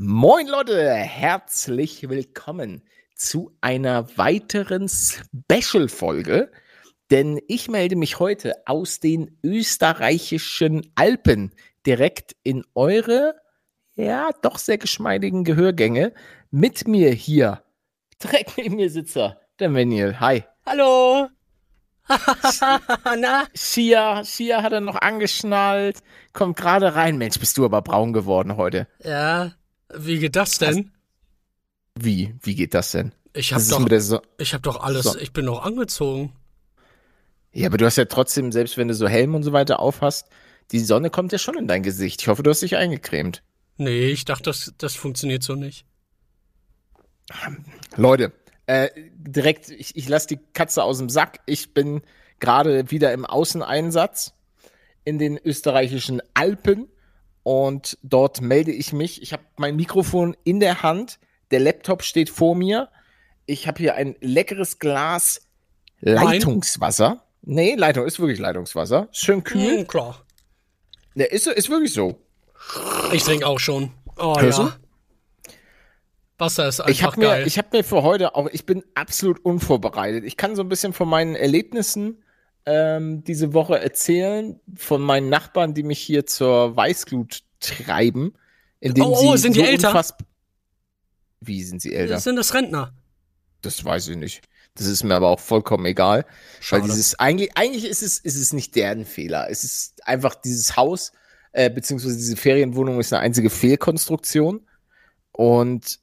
Moin Leute, herzlich willkommen zu einer weiteren Special-Folge, denn ich melde mich heute aus den österreichischen Alpen direkt in eure, ja, doch sehr geschmeidigen Gehörgänge. Mit mir hier, direkt neben mir sitzt er, der Manuel. Hi. Hallo. Na? Shia, Shia hat er noch angeschnallt, kommt gerade rein. Mensch, bist du aber braun geworden heute. Ja, wie geht das denn? Wie? Wie geht das denn? Ich hab Das ist doch, so ich hab doch alles, So- ich bin doch angezogen. ja, aber du hast ja trotzdem, selbst wenn du so Helm und so weiter aufhast, die Sonne kommt ja schon in dein Gesicht. Ich hoffe, du hast dich eingecremt. Nee, ich dachte, das, das funktioniert so nicht. Leute, äh, direkt, ich, ich lasse die Katze aus dem Sack. Ich bin gerade wieder im Außeneinsatz in den österreichischen Alpen und dort melde ich mich. Ich habe mein Mikrofon in der Hand, der Laptop steht vor mir. Ich habe hier ein leckeres Glas Leitungswasser. Nee, Leitung ist wirklich Leitungswasser. Schön kühl. Hm, klar. Der ist, ist wirklich so. Ich trinke auch schon. Oh Hörst ja. Wasser ist einfach Ich habe mir, geil. ich hab mir für heute auch, ich bin absolut unvorbereitet. Ich kann so ein bisschen von meinen Erlebnissen ähm, diese Woche erzählen, von meinen Nachbarn, die mich hier zur Weißglut treiben. Indem Oh, oh, sie sind die so älter? unfass- Wie sind sie älter? Sind das Rentner? Das weiß ich nicht. Das ist mir aber auch vollkommen egal. Schade. Weil dieses, eigentlich, eigentlich ist es, ist es nicht deren Fehler. Es ist einfach dieses Haus, äh, beziehungsweise diese Ferienwohnung ist eine einzige Fehlkonstruktion. Und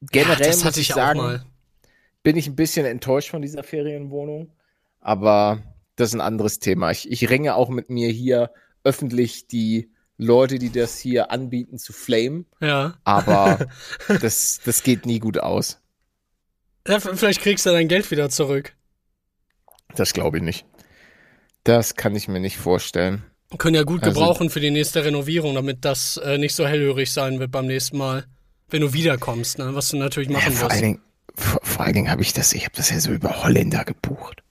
generell ja, muss ich sagen, bin ich ein bisschen enttäuscht von dieser Ferienwohnung. Aber das ist ein anderes Thema. Ich, ich ringe auch mit mir hier öffentlich die Leute, die das hier anbieten, zu flamen. Ja. Aber das, das geht nie gut aus. ja. Vielleicht kriegst du dein Geld wieder zurück. Das glaube ich nicht. Das kann ich mir nicht vorstellen. Können ja gut Also- gebrauchen für die nächste Renovierung, damit das äh, nicht so hellhörig sein wird beim nächsten Mal. Wenn du wiederkommst, ne? was du natürlich machen vor, allen wirst. Dingen, vor, vor allen Dingen habe ich das, ich habe das ja so über Holländer gebucht.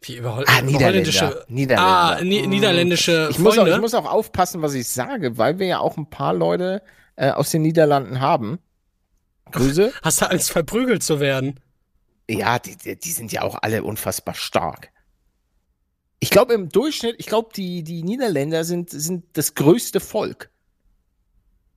Wie über, Hol Ah, über Niederländer. Ah, ni niederländische Ich muss, auch, ich muss auch aufpassen, was ich sage, weil wir ja auch ein paar Leute äh, aus den Niederlanden haben. Grüße. Hast du Angst, verprügelt zu werden? Ja, die, die, die sind ja auch alle unfassbar stark. Ich glaube im Durchschnitt, ich glaube, die, die Niederländer sind, sind das größte Volk.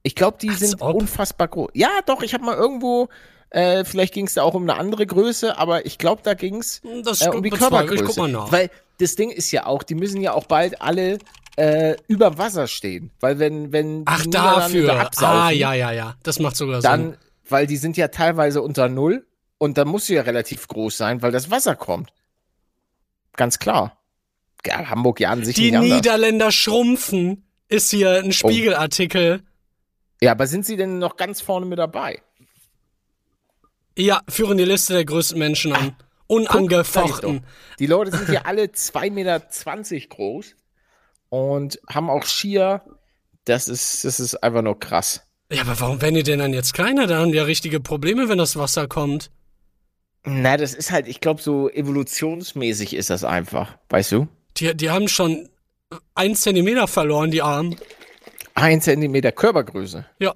Ich glaube, die Als sind ob. unfassbar groß. Ja, doch, ich habe mal irgendwo, äh, vielleicht ging es da auch um eine andere Größe, aber ich glaube, da ging es Das äh, um die bezweifle ich. Körpergröße. Guck mal nach. Weil das Ding ist ja auch, die müssen ja auch bald alle äh, über Wasser stehen. Weil wenn, wenn Ach, dafür. da absaufen, Ah, ja, ja, ja. Das macht sogar Sinn. dann, weil die sind ja teilweise unter Null und da muss sie ja relativ groß sein, weil das Wasser kommt. Ganz klar. Ja, Hamburg ja an sich Die nicht anders. Niederländer schrumpfen, ist hier ein Spiegelartikel. Ja, aber sind sie denn noch ganz vorne mit dabei? Ja, führen die Liste der größten Menschen an. Unangefochten. Doch. Die Leute sind hier alle 2,20 Meter groß und haben auch Skier. Das ist, das ist einfach nur krass. Ja, aber warum werden die denn dann jetzt kleiner? Da haben die ja richtige Probleme, wenn das Wasser kommt. Na, das ist halt, ich glaube, so evolutionsmäßig ist das einfach. Weißt du? Die, die haben schon ein Zentimeter verloren, die Armen. Ein Zentimeter Körpergröße. Ja.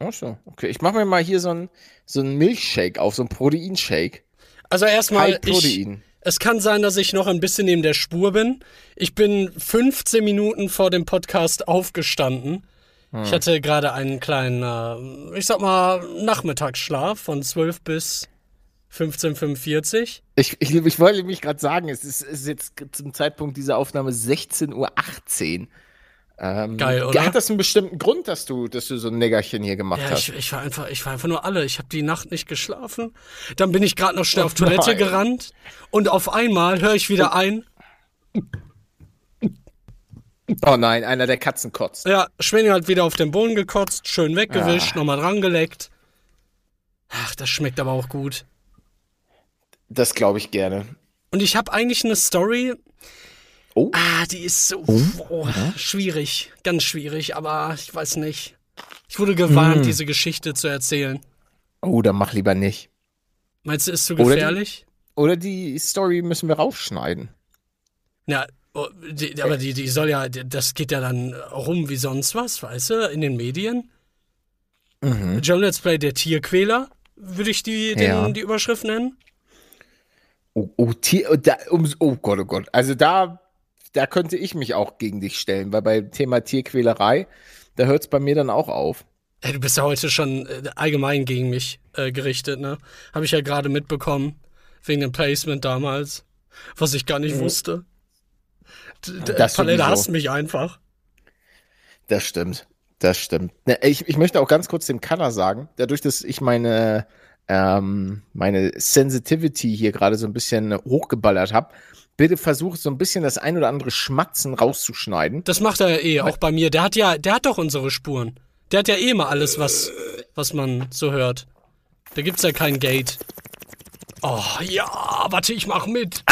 Ach so, okay. Ich mache mir mal hier so einen so einen Milchshake auf, so einen Proteinshake. Also erstmal, ich, es kann sein, dass ich noch ein bisschen neben der Spur bin. Ich bin 15 Minuten vor dem Podcast aufgestanden. Hm. Ich hatte gerade einen kleinen, äh, ich sag mal, Nachmittagsschlaf von 12 bis 15.45 Ich, ich, ich wollte mich gerade sagen, es ist, es ist jetzt zum Zeitpunkt dieser Aufnahme 16.18 Uhr. Ähm, Geil, oder? Hat das einen bestimmten Grund, dass du, dass du so ein Nickerchen hier gemacht Ja, hast? ich, ich war einfach, ich war einfach nur alle. Ich habe die Nacht nicht geschlafen. Dann bin ich gerade noch schnell Oh auf Toilette nein. gerannt und auf einmal höre ich wieder ein. Oh nein, einer der Katzen kotzt. Ja, Schwenny hat wieder auf den Boden gekotzt, schön weggewischt, Ah. nochmal dran geleckt. Ach, das schmeckt aber auch gut. Das glaube ich gerne. Und ich habe eigentlich eine Story. Oh. Ah, die ist so oh, schwierig, ganz schwierig, aber ich weiß nicht. Ich wurde gewarnt, diese Geschichte zu erzählen. Oh, dann mach lieber nicht. Meinst du, ist zu Oder die- gefährlich? Oder die Story müssen wir rausschneiden. Ja, oh, die, aber die, die soll ja, das geht ja dann rum wie sonst was, weißt du, in den Medien. Mhm. John Let's Play der Tierquäler, würde ich die, den, Ja. die Überschrift nennen. Oh, oh, Tier, oh, da, um, oh Gott, oh Gott. Also da, da könnte ich mich auch gegen dich stellen, weil beim Thema Tierquälerei, da hört es bei mir dann auch auf. Ey, du bist ja heute schon äh, allgemein gegen mich äh, gerichtet, ne? Habe ich ja gerade mitbekommen, wegen dem Placement damals, was ich gar nicht wusste. D- Mhm. Das Palette hasst mich einfach. Das stimmt. Das stimmt. Ne, Ich, ich möchte auch ganz kurz dem Kanner sagen, dadurch, dass ich meine, ähm, meine Sensitivity hier gerade so ein bisschen hochgeballert habe, bitte versuch so ein bisschen das ein oder andere Schmatzen rauszuschneiden. Das macht er ja eh, auch bei mir. Der hat ja, der hat doch unsere Spuren. Der hat ja eh mal alles, was, was man so hört. Da gibt's ja kein Gate. Oh, ja, warte, ich mach mit.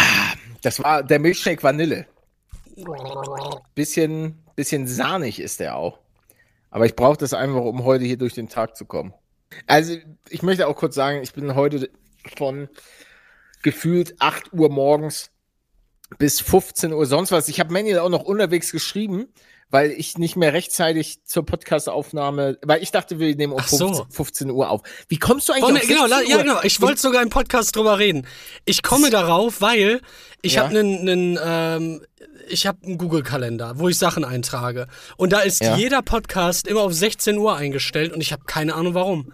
Das war der Milchshake Vanille. Bisschen, bisschen sahnig ist der auch. Aber ich brauche das einfach, um heute hier durch den Tag zu kommen. Also, ich möchte auch kurz sagen, ich bin heute von gefühlt 8 Uhr morgens bis 15 Uhr sonst was. Ich habe Manuel auch noch unterwegs geschrieben, weil ich nicht mehr rechtzeitig zur Podcastaufnahme, weil ich dachte, wir nehmen um Ach so. 15, 15 Uhr auf. Wie kommst du eigentlich ne, auf genau, 16 la- ja, Uhr? genau. Ich wollte sogar im Podcast drüber reden. Ich komme darauf, weil ich Ja. habe einen, einen, ähm, ich habe einen Google-Kalender, wo ich Sachen eintrage. Und da ist Ja. jeder Podcast immer auf 16 Uhr eingestellt und ich habe keine Ahnung warum.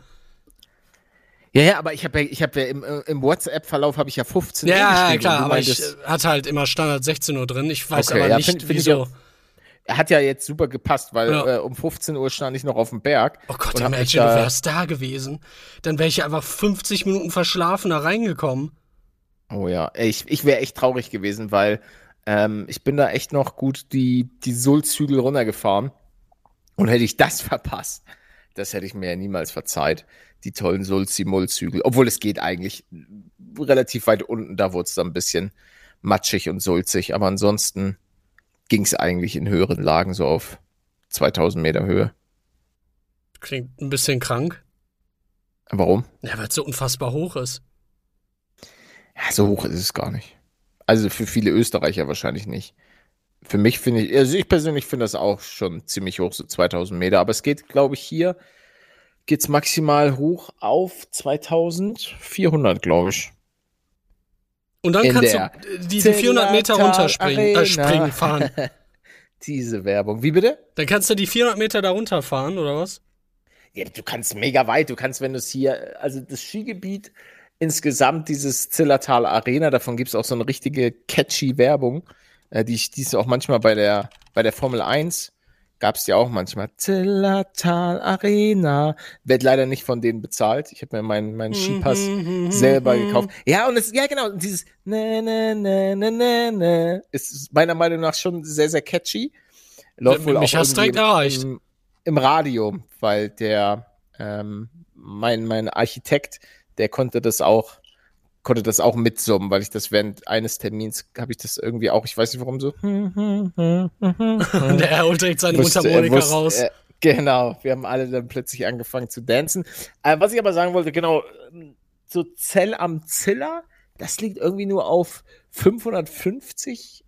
Ja, ja, aber ich habe ja, ich habe ja im, äh, im WhatsApp-Verlauf habe ich ja 15 Ja, Uhr ja, geschrieben. klar, du aber ich äh, hatte halt immer Standard 16 Uhr drin. Ich weiß Okay, aber ja, nicht, find- wieso. auch- hat ja jetzt super gepasst, weil Ja. äh, um 15 Uhr stand ich noch auf dem Berg. Oh Gott, imagine, du da- wärst da gewesen. Dann wäre ich einfach 50 Minuten verschlafen da reingekommen. Oh ja, ich, ich wäre echt traurig gewesen, weil ähm, ich bin da echt noch gut die, die Sulzhügel runtergefahren. Und hätte ich das verpasst, das hätte ich mir ja niemals verzeiht. Die tollen Sulzi-Mulzhügel. Obwohl es geht eigentlich relativ weit unten, da wurde es dann ein bisschen matschig und sulzig. Aber ansonsten ging es eigentlich in höheren Lagen so auf 2000 Meter Höhe. Klingt ein bisschen krank. Warum? Ja, weil es so unfassbar hoch ist. Ja, so hoch ist es gar nicht. Also für viele Österreicher wahrscheinlich nicht. Für mich finde ich, also ich persönlich finde das auch schon ziemlich hoch, so 2000 Meter. Aber es geht, glaube ich, hier geht's maximal hoch auf 2400, glaube ich. Und dann In kannst du äh, die, die 400 Meter runterspringen, äh, springen, fahren. Diese Werbung. Wie bitte? Dann kannst du die 400 Meter da runterfahren, oder was? Ja, du kannst mega weit. Du kannst, wenn du es hier, also das Skigebiet insgesamt, dieses Zillertal Arena, davon gibt es auch so eine richtige catchy Werbung, äh, die, die ist auch manchmal bei der, bei der Formel 1 gab es ja auch manchmal. Zillertal Arena. Wird leider nicht von denen bezahlt. Ich habe mir meinen meinen Skipass selber gekauft. Ja, und es, ja genau, dieses ne, ne, ne, ne, ne, ne, ist meiner Meinung nach schon sehr, sehr catchy. Läuft wohl Mich auch hast direkt erreicht. Im, im Radio, weil der, ähm, mein, mein Architekt, der konnte das auch, konnte das auch mitsummen, weil ich das während eines Termins habe ich das irgendwie auch, ich weiß nicht warum so. Und er holt direkt seine wusste- Mundharmonika wusste- raus. äh, genau, wir haben alle dann plötzlich angefangen zu dancen. Äh, was ich aber sagen wollte, genau, so Zell am Ziller, das liegt irgendwie nur auf 550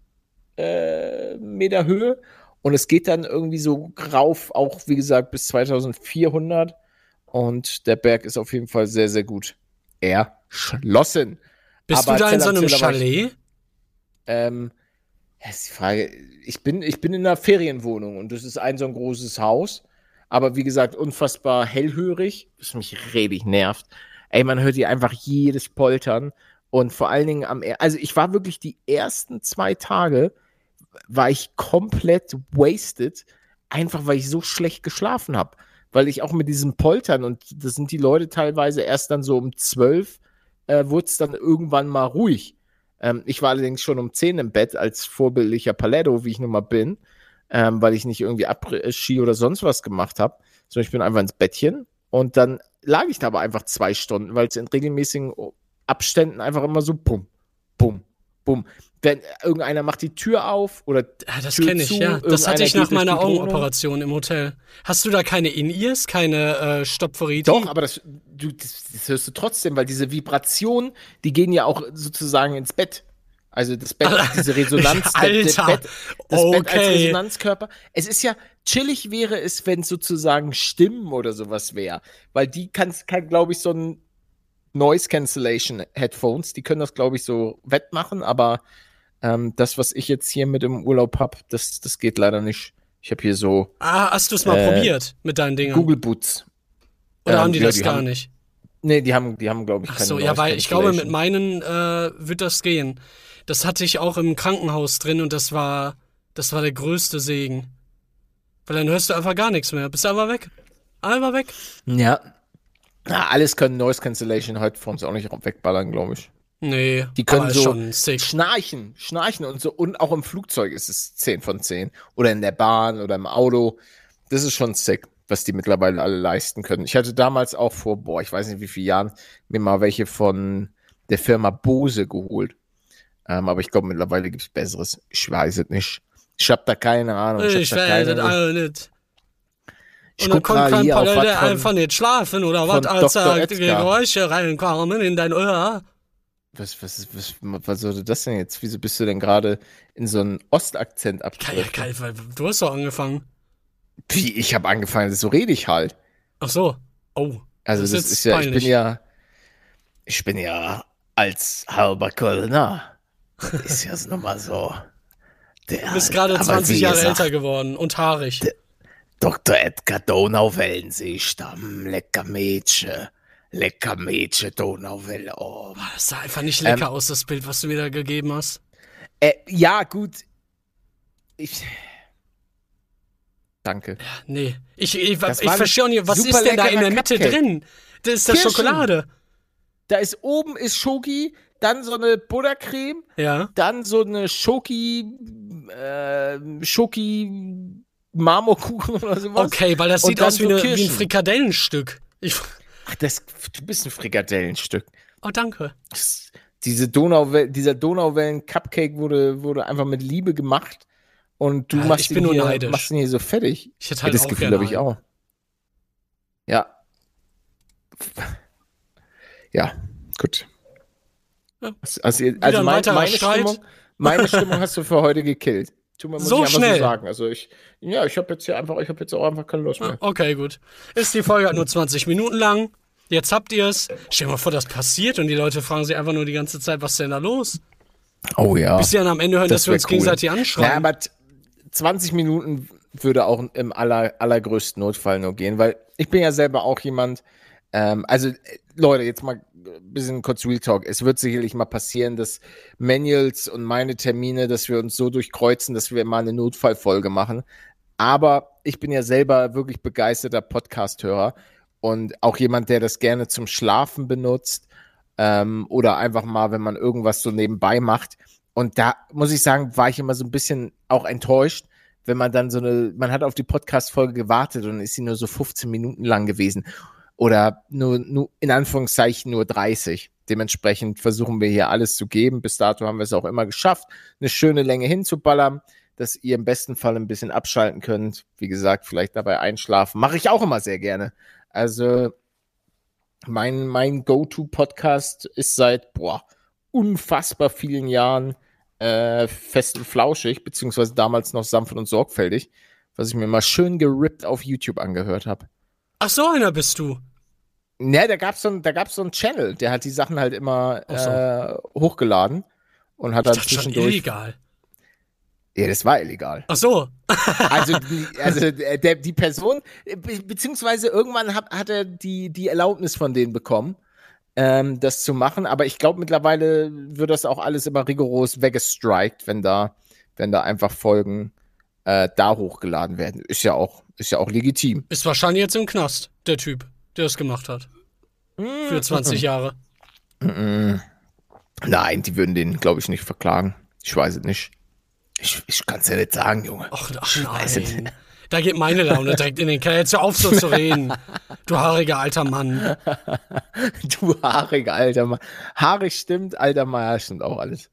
äh, Meter Höhe und es geht dann irgendwie so rauf, auch wie gesagt bis 2400 und der Berg ist auf jeden Fall sehr, sehr gut erschlossen. Bist aber du da in so einem war ich- Chalet? Ähm, ja, ist die Frage, ich bin, ich bin in einer Ferienwohnung und das ist ein so ein großes Haus, aber wie gesagt, unfassbar hellhörig, was mich richtig nervt. Ey, man hört hier einfach jedes Poltern und vor allen Dingen am, also ich war wirklich die ersten zwei Tage, war ich komplett wasted, einfach weil ich so schlecht geschlafen habe. Weil ich auch mit diesem Poltern und das sind die Leute teilweise erst dann so um zwölf, äh, wurde es dann irgendwann mal ruhig. Ähm, ich war allerdings schon um 10 im Bett als vorbildlicher Paletto, wie ich nun mal bin. ähm, weil ich nicht irgendwie Après-Ski oder sonst was gemacht habe, sondern ich bin einfach ins Bettchen und dann lag ich da aber einfach zwei Stunden, weil es in regelmäßigen Abständen einfach immer so pum, pum, pum. Wenn irgendeiner macht die Tür auf oder Ja, das Tür kenne ich, zu, ja. Das hatte ich nach meiner. Augenoperation im Hotel. Hast du da keine In-Ears, keine äh, Stopferiti? Doch, aber das, du, das, das hörst du trotzdem, weil diese Vibrationen, die gehen ja auch sozusagen ins Bett. Also das Bett, diese Resonanz, Alter, das Bett, das Bett als okay. Resonanzkörper. Es ist ja chillig wäre es, wenn es sozusagen Stimmen oder sowas wäre, weil die kann, kann glaube ich, so ein Noise Cancellation Headphones, die können das, glaube ich, so wettmachen, aber ähm, das, was ich jetzt hier mit im Urlaub hab, das, das geht leider nicht. Ich habe hier so Ah, hast du es mal Äh, probiert mit deinen Dingern? Google Boots. Oder ähm, haben die ja, das die gar haben- nicht? Nee, die haben, die haben, glaube ich, Ach keine so, ja, weil ich glaube, mit meinen äh, wird das gehen. Das hatte ich auch im Krankenhaus drin und das war, das war der größte Segen. Weil dann hörst du einfach gar nichts mehr. Bist einfach weg. Einfach weg. Ja. Na, alles können Noise Cancellation Headphones auch nicht wegballern, glaube ich. Nee, Die können so schnarchen, schnarchen und so. Und auch im Flugzeug ist es 10 von 10. Oder in der Bahn oder im Auto. Das ist schon sick, was die mittlerweile alle leisten können. Ich hatte damals auch vor, boah, ich weiß nicht wie viele Jahren, mir mal welche von der Firma Bose geholt. Ähm, aber ich glaube, mittlerweile gibt es Besseres. Ich weiß es nicht. Ich habe da keine Ahnung. Ich da weiß das alle nicht. Ich Und dann kommt kein Palette was von- einfach nicht schlafen oder was, als da. Geräusche reinkommen in dein Ohr. Was, was, ist- was, was sollte das denn jetzt? Wieso bist du denn gerade in so einen Ostakzent weil du hast doch angefangen. Wie, ich habe angefangen, so rede ich halt. Ach so. Oh. Also Das das, ist ist, ja, ich bin ja, ich bin ja als halber Kölner. Ist ja nun mal so. Der, Du bist gerade aber 20 wie Jahre gesagt, älter geworden und haarig. Dr. Edgar Donauwellensee-Stamm, lecker Mädchen, lecker Mädchen, Donauwelle. Oh. Das sah einfach nicht Ähm, lecker aus, das Bild, was du mir da gegeben hast. Äh, ja, gut. Ich. Danke. Nee. Ich, ich, ich ein verstehe auch nicht, was ist denn da in der Mitte Cupcake. drin? Das ist das Kirschen. Schokolade. Da ist oben ist Schoki, dann so eine Buttercreme, Ja. dann so eine Schoki, äh, Schoki Marmorkuchen oder sowas. Okay, weil das sieht aus wie, so eine, wie ein. Frikadellenstück. Ich, Ach, das, du bist ein Frikadellenstück. oh, danke. Das, diese Donauwelle, dieser Donauwellen-Cupcake wurde, wurde einfach mit Liebe gemacht. Und du Ja, machst, ihn hier, machst ihn hier so fertig. Ich hätte Ja, halt das auch Gefühl habe ich auch. Ja. Ja, gut. Ja. Also, also meine, Streit. Stimmung, meine Stimmung hast du für heute gekillt. Tu mir, muss So ich schnell? so sagen. Also ich, ja, ich habe jetzt hier einfach, ich habe jetzt auch einfach keine Lust mehr. Okay, gut. Ist die Folge halt nur 20 Minuten lang. Jetzt habt ihr es. Stell dir mal vor, das passiert und die Leute fragen sich einfach nur die ganze Zeit, was ist denn da los? Oh ja. Bis sie dann am Ende hören, dass wir uns gegenseitig Ja, anschreien. aber t- 20 Minuten würde auch im aller, allergrößten Notfall nur gehen, weil ich bin ja selber auch jemand, ähm, also äh, Leute, jetzt mal bisschen kurz Real Talk. Es wird sicherlich mal passieren, dass Manuals und meine Termine, dass wir uns so durchkreuzen, dass wir mal eine Notfallfolge machen. Aber ich bin ja selber wirklich begeisterter Podcast-Hörer und auch jemand, der das gerne zum Schlafen benutzt ähm, oder einfach mal, wenn man irgendwas so nebenbei macht. Und da muss ich sagen, war ich immer so ein bisschen auch enttäuscht, wenn man dann so eine, man hat auf die Podcast-Folge gewartet und ist sie nur so 15 Minuten lang gewesen. Oder nur, nur, in Anführungszeichen nur 30. Dementsprechend versuchen wir hier alles zu geben. Bis dato haben wir es auch immer geschafft, eine schöne Länge hinzuballern, dass ihr im besten Fall ein bisschen abschalten könnt. Wie gesagt, vielleicht dabei einschlafen. Mache ich auch immer sehr gerne. Also, mein, mein Go-To-Podcast ist seit, boah, unfassbar vielen Jahren äh, fest und flauschig, beziehungsweise damals noch sanft und sorgfältig, was ich mir mal schön gerippt auf YouTube angehört habe. Ach, so einer bist du. Ne, da gab's so ein, da gab's so einen Channel, der hat die Sachen halt immer so. äh, hochgeladen und hat Ich dann dachte schon zwischendurch. illegal. Ja, das war illegal. Ach so. Also, die, also äh, der, die Person, be beziehungsweise irgendwann hat, hat er die, die Erlaubnis von denen bekommen, ähm, das zu machen. Aber ich glaube, mittlerweile wird das auch alles immer rigoros weggestrikt, wenn da, wenn da einfach Folgen äh, da hochgeladen werden. Ist ja auch, ist ja auch legitim. Ist wahrscheinlich jetzt im Knast, der Typ, der es gemacht hat. Für 20 Jahre. Nein, die würden den, glaube ich, nicht verklagen. Ich weiß es nicht. Ich, ich kann es ja nicht sagen, Junge. Ach, ach nein. Da geht meine Laune direkt in den Keller. Jetzt hör auf so zu reden. Du haariger alter Mann. du haariger alter Mann. Haarig stimmt, alter Mann, stimmt auch alles.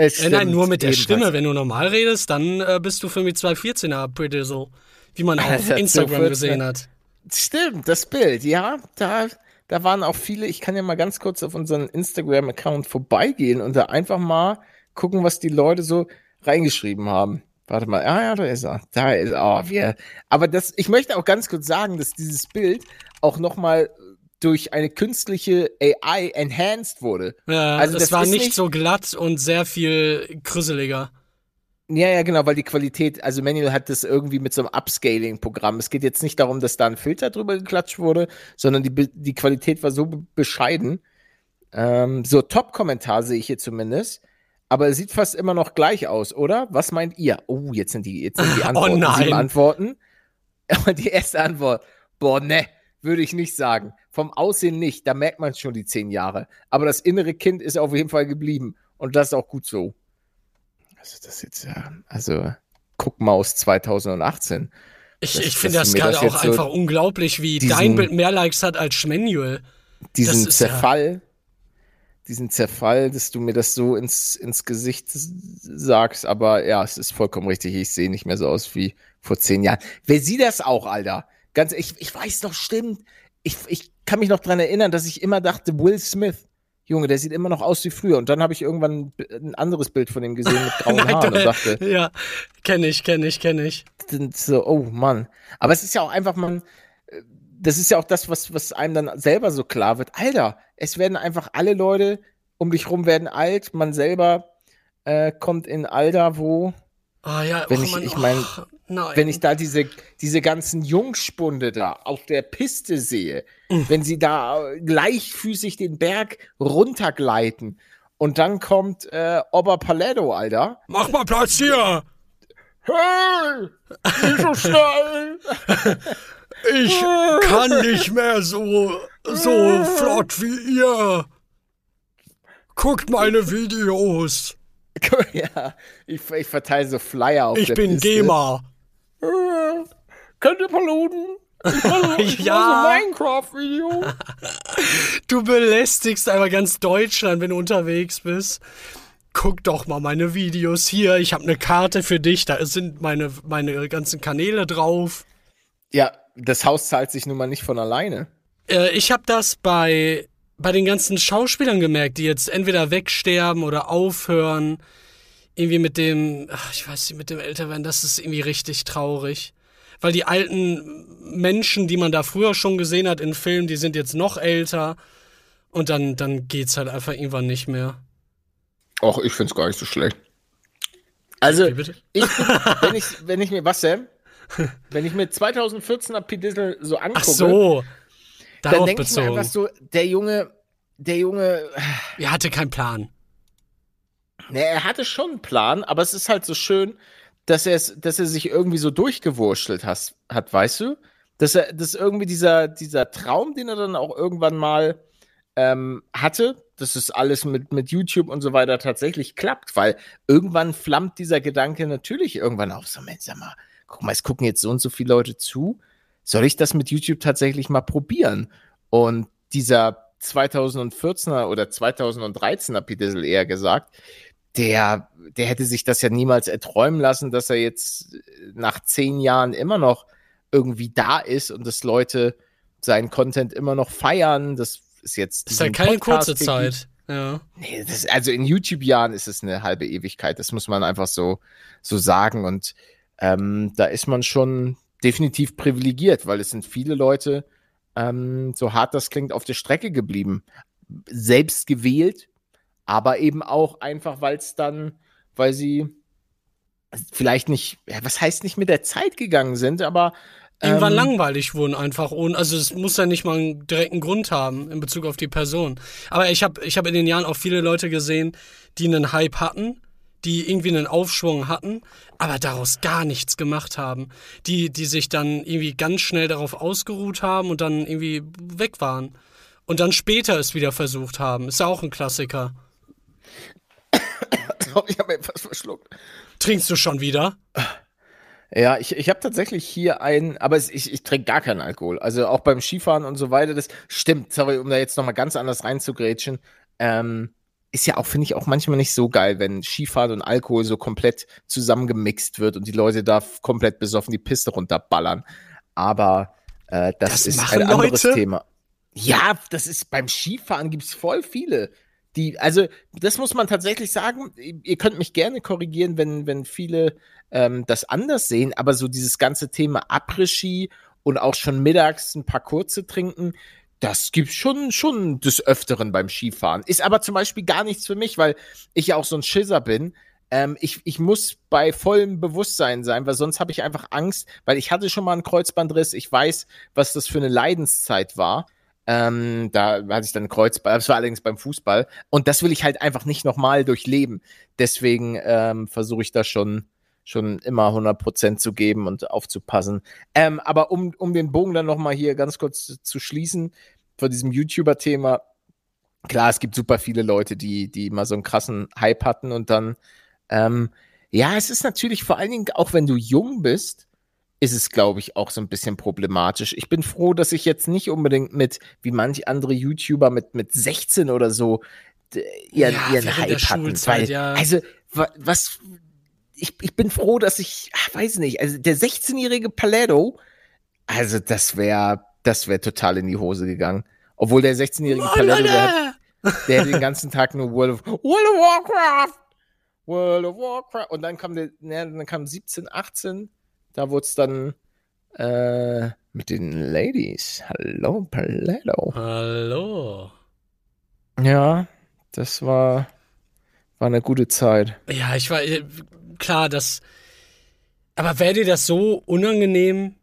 Es äh, nein, nur mit der Stimme. Wenn du normal redest, dann äh, bist du für mich 214er Pretty so. Wie man auf Instagram gesehen hat. Stimmt, das Bild, ja. Da, da waren auch viele. Ich kann ja mal ganz kurz auf unseren Instagram-Account vorbeigehen und da einfach mal gucken, was die Leute so reingeschrieben haben. Warte mal, ah ja, da ist er. Da ist er. Oh, wir. Aber das, ich möchte auch ganz kurz sagen, dass dieses Bild auch nochmal durch eine künstliche AI enhanced wurde. Ja, also das, das war nicht, nicht so glatt und sehr viel krüsseliger. Ja, ja, genau, weil die Qualität, also Manuel hat das irgendwie mit so einem Upscaling-Programm. Es geht jetzt nicht darum, dass da ein Filter drüber geklatscht wurde, sondern die, die Qualität war so bescheiden. Ähm, so, Top-Kommentar sehe ich hier zumindest. Aber es sieht fast immer noch gleich aus, oder? Was meint ihr? Oh, jetzt sind die, jetzt sind die oh Antworten. Oh nein. Sieben Antworten. Die erste Antwort, boah, ne, würde ich nicht sagen. Vom Aussehen nicht, da merkt man schon die zehn Jahre. Aber das innere Kind ist auf jeden Fall geblieben. Und das ist auch gut so. Also, das jetzt ja, also, guck mal aus 2018. Ich, ich finde das gerade auch einfach so unglaublich, wie diesen, dein Bild mehr Likes hat als Schmanuel. Diesen Zerfall. Ja diesen Zerfall, dass du mir das so ins, ins Gesicht sagst, aber ja, es ist vollkommen richtig. Ich sehe nicht mehr so aus wie vor zehn Jahren. Wer sieht das auch, Alter? Ganz, ich, ich weiß doch, stimmt. Ich, ich kann mich noch dran erinnern, dass ich immer dachte, Will Smith. Junge, der sieht immer noch aus wie früher. Und dann habe ich irgendwann ein anderes Bild von ihm gesehen mit grauen Haaren und dachte. Ja, kenne ich, kenne ich, kenne ich. So, oh Mann. Aber es ist ja auch einfach, man, das ist ja auch das, was, was einem dann selber so klar wird. Alter, es werden einfach alle Leute um dich rum werden alt, man selber äh, kommt in Alter, wo. Ah ja, wenn oh, ich, ich meine, oh, wenn ich da diese, diese ganzen Jungspunde da auf der Piste sehe, mhm. wenn sie da leichtfüßig den Berg runtergleiten und dann kommt äh, Ober Paletto, Alter. Mach mal Platz hier! Hey! Nicht so schnell! Ich kann nicht mehr so, so flott wie ihr. Guckt meine Videos. ja, ich, ich verteile so Flyer auf ich der Piste. Ich bin Gamer. Äh, könnt ihr verloten? Ich ja. So Minecraft-Video. du belästigst einfach ganz Deutschland, wenn du unterwegs bist. Guck doch mal meine Videos hier. Ich habe eine Karte für dich. Da sind meine, meine ganzen Kanäle drauf. Ja, das Haus zahlt sich nun mal nicht von alleine. Äh, ich habe das bei, bei den ganzen Schauspielern gemerkt, die jetzt entweder wegsterben oder aufhören. Irgendwie mit dem, ach, ich weiß nicht, mit dem Älterwerden, das ist irgendwie richtig traurig. Weil die alten Menschen, die man da früher schon gesehen hat in Filmen, die sind jetzt noch älter. Und dann, dann geht's halt einfach irgendwann nicht mehr. Ach, ich find's gar nicht so schlecht. Also, okay, ich, wenn ich, wenn ich mir, was denn? Wenn ich mir 2014er P. Dizzle so angucke, Ach so, dann denke ich mir einfach so, der Junge, der Junge. Er hatte keinen Plan. Ne, er hatte schon einen Plan, aber es ist halt so schön, dass er dass er sich irgendwie so durchgewurschtelt hat, hat, weißt du? Dass er, dass irgendwie dieser, dieser Traum, den er dann auch irgendwann mal ähm, hatte, dass es alles mit, mit YouTube und so weiter tatsächlich klappt, weil irgendwann flammt dieser Gedanke natürlich irgendwann auf. So, Mensch, sag mal, guck mal, es gucken jetzt so und so viele Leute zu. Soll ich das mit YouTube tatsächlich mal probieren? Und dieser 2014er oder 2013er Peter eher gesagt, der, der hätte sich das ja niemals erträumen lassen, dass er jetzt nach zehn Jahren immer noch irgendwie da ist und dass Leute seinen Content immer noch feiern. Das ist jetzt. Das ist ja keine Podcast kurze Zeit. Ja. Nee, das, also in YouTube-Jahren ist es eine halbe Ewigkeit. Das muss man einfach so, so sagen. Und ähm, da ist man schon definitiv privilegiert, weil es sind viele Leute, ähm, so hart das klingt, auf der Strecke geblieben. Selbst gewählt, aber eben auch einfach, weil es dann, weil sie vielleicht nicht, ja, was heißt nicht mit der Zeit gegangen sind, aber Irgendwann ähm, langweilig wurden einfach ohne, also es muss ja nicht mal einen direkten Grund haben in Bezug auf die Person. Aber ich habe ich hab in den Jahren auch viele Leute gesehen, die einen Hype hatten die irgendwie einen Aufschwung hatten, aber daraus gar nichts gemacht haben. Die, die sich dann irgendwie ganz schnell darauf ausgeruht haben und dann irgendwie weg waren. Und dann später es wieder versucht haben. Ist ja auch ein Klassiker. Ich habe etwas verschluckt. Trinkst du schon wieder? Ja, ich, ich habe tatsächlich hier einen, aber es, ich, ich trinke gar keinen Alkohol. Also auch beim Skifahren und so weiter, das stimmt, sorry, um da jetzt nochmal ganz anders reinzugrätschen. Ähm, ist ja auch, finde ich, auch manchmal nicht so geil, wenn Skifahren und Alkohol so komplett zusammengemixt wird und die Leute da komplett besoffen die Piste runterballern. Aber äh, das, das ist ein anderes Leute? Thema. Ja, das ist beim Skifahren gibt's voll viele. Die, also, das muss man tatsächlich sagen. Ihr könnt mich gerne korrigieren, wenn, wenn viele ähm, das anders sehen, aber so dieses ganze Thema Après-Ski und auch schon mittags ein paar kurze trinken, das gibt's schon, schon des Öfteren beim Skifahren. Ist aber zum Beispiel gar nichts für mich, weil ich ja auch so ein Schisser bin. Ähm, ich, ich muss bei vollem Bewusstsein sein, weil sonst habe ich einfach Angst, weil ich hatte schon mal einen Kreuzbandriss. Ich weiß, was das für eine Leidenszeit war. Ähm, da hatte ich dann einen Kreuzband, das war allerdings beim Fußball. Und das will ich halt einfach nicht nochmal durchleben. Deswegen ähm, versuche ich da schon schon immer 100% zu geben und aufzupassen. Ähm, aber um, um den Bogen dann nochmal hier ganz kurz zu schließen, von diesem YouTuber-Thema, klar, es gibt super viele Leute, die, die immer so einen krassen Hype hatten und dann, ähm, ja, es ist natürlich vor allen Dingen, auch wenn du jung bist, ist es, glaube ich, auch so ein bisschen problematisch. Ich bin froh, dass ich jetzt nicht unbedingt mit, wie manche andere YouTuber mit, mit 16 oder so, ihren, ja, ihren Hype hatten. Weil, ja. Also, was, ich, ich bin froh, dass ich, ach, weiß nicht, also der 16-jährige Paletto, also das wäre, das wäre total in die Hose gegangen. Obwohl der 16-jährige Paletto, der hat, der hat den ganzen Tag nur World of, World of Warcraft, World of Warcraft. Und dann kam der, ne, dann kam 17, 18, da wurde es dann äh, mit den Ladies. Hallo, Paletto. Hallo. Ja, das war, war eine gute Zeit. Ja, ich war, klar, das. Aber wäre dir das so unangenehm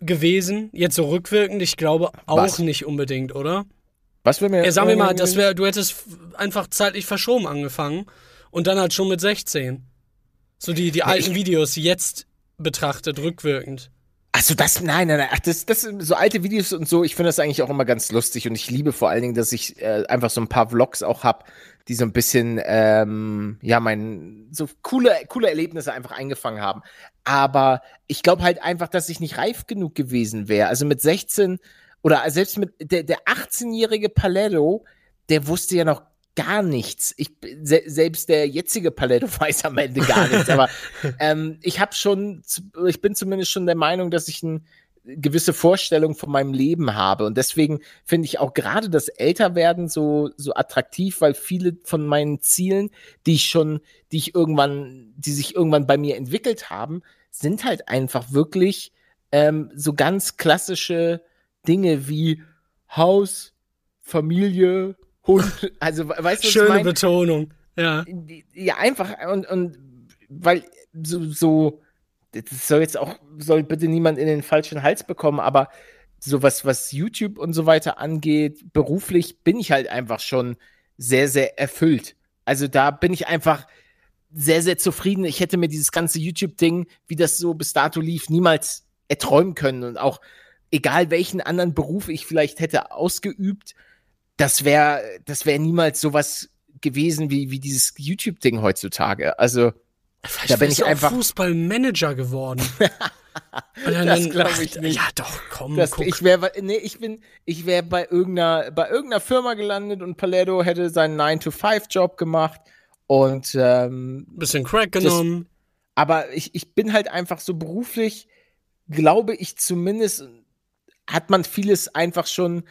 gewesen, jetzt so rückwirkend? Ich glaube auch Was? nicht unbedingt, oder? Was wäre mir. Ja, sagen wir mal, das wär, du hättest einfach zeitlich verschoben angefangen und dann halt schon mit 16. So die, die alten ich, Videos jetzt betrachtet, rückwirkend. Achso, das, nein, nein, nein, ach, das, das sind so alte Videos und so, ich finde das eigentlich auch immer ganz lustig und ich liebe vor allen Dingen, dass ich äh, einfach so ein paar Vlogs auch hab, die so ein bisschen, ähm, ja, mein, so coole, coole Erlebnisse einfach eingefangen haben. Aber ich glaube halt einfach, dass ich nicht reif genug gewesen wäre. Also mit 16 oder selbst mit der, der 18-jährige Paletto, der wusste ja noch gar nichts. Ich, se selbst der jetzige Paletto weiß am Ende gar nichts. Aber ähm, ich habe schon, ich bin zumindest schon der Meinung, dass ich ein gewisse Vorstellung von meinem Leben habe. Und deswegen finde ich auch gerade das Älterwerden so, so attraktiv, weil viele von meinen Zielen, die ich schon, die ich irgendwann, die sich irgendwann bei mir entwickelt haben, sind halt einfach wirklich ähm, so ganz klassische Dinge wie Haus, Familie, Hund. Also, weißt du, Schöne Betonung, ja. Ja, einfach, und, und weil so, so das soll jetzt auch, soll bitte niemand in den falschen Hals bekommen, aber sowas, was YouTube und so weiter angeht, beruflich bin ich halt einfach schon sehr, sehr erfüllt. Also da bin ich einfach sehr, sehr zufrieden. Ich hätte mir dieses ganze YouTube-Ding, wie das so bis dato lief, niemals erträumen können. Und auch egal welchen anderen Beruf ich vielleicht hätte ausgeübt, das wäre, das wäre niemals sowas gewesen wie, wie dieses YouTube-Ding heutzutage. Also, Vielleicht da bin ich einfach Fußballmanager geworden. das glaube ich nicht. Ja, doch, komm. Das, guck. Ich wäre nee, ich bin ich wäre bei irgendeiner bei irgendeiner Firma gelandet und Paletto hätte seinen 9 to 5 Job gemacht und ähm, bisschen Crack genommen. Das, aber ich ich bin halt einfach so beruflich glaube ich zumindest hat man vieles einfach schon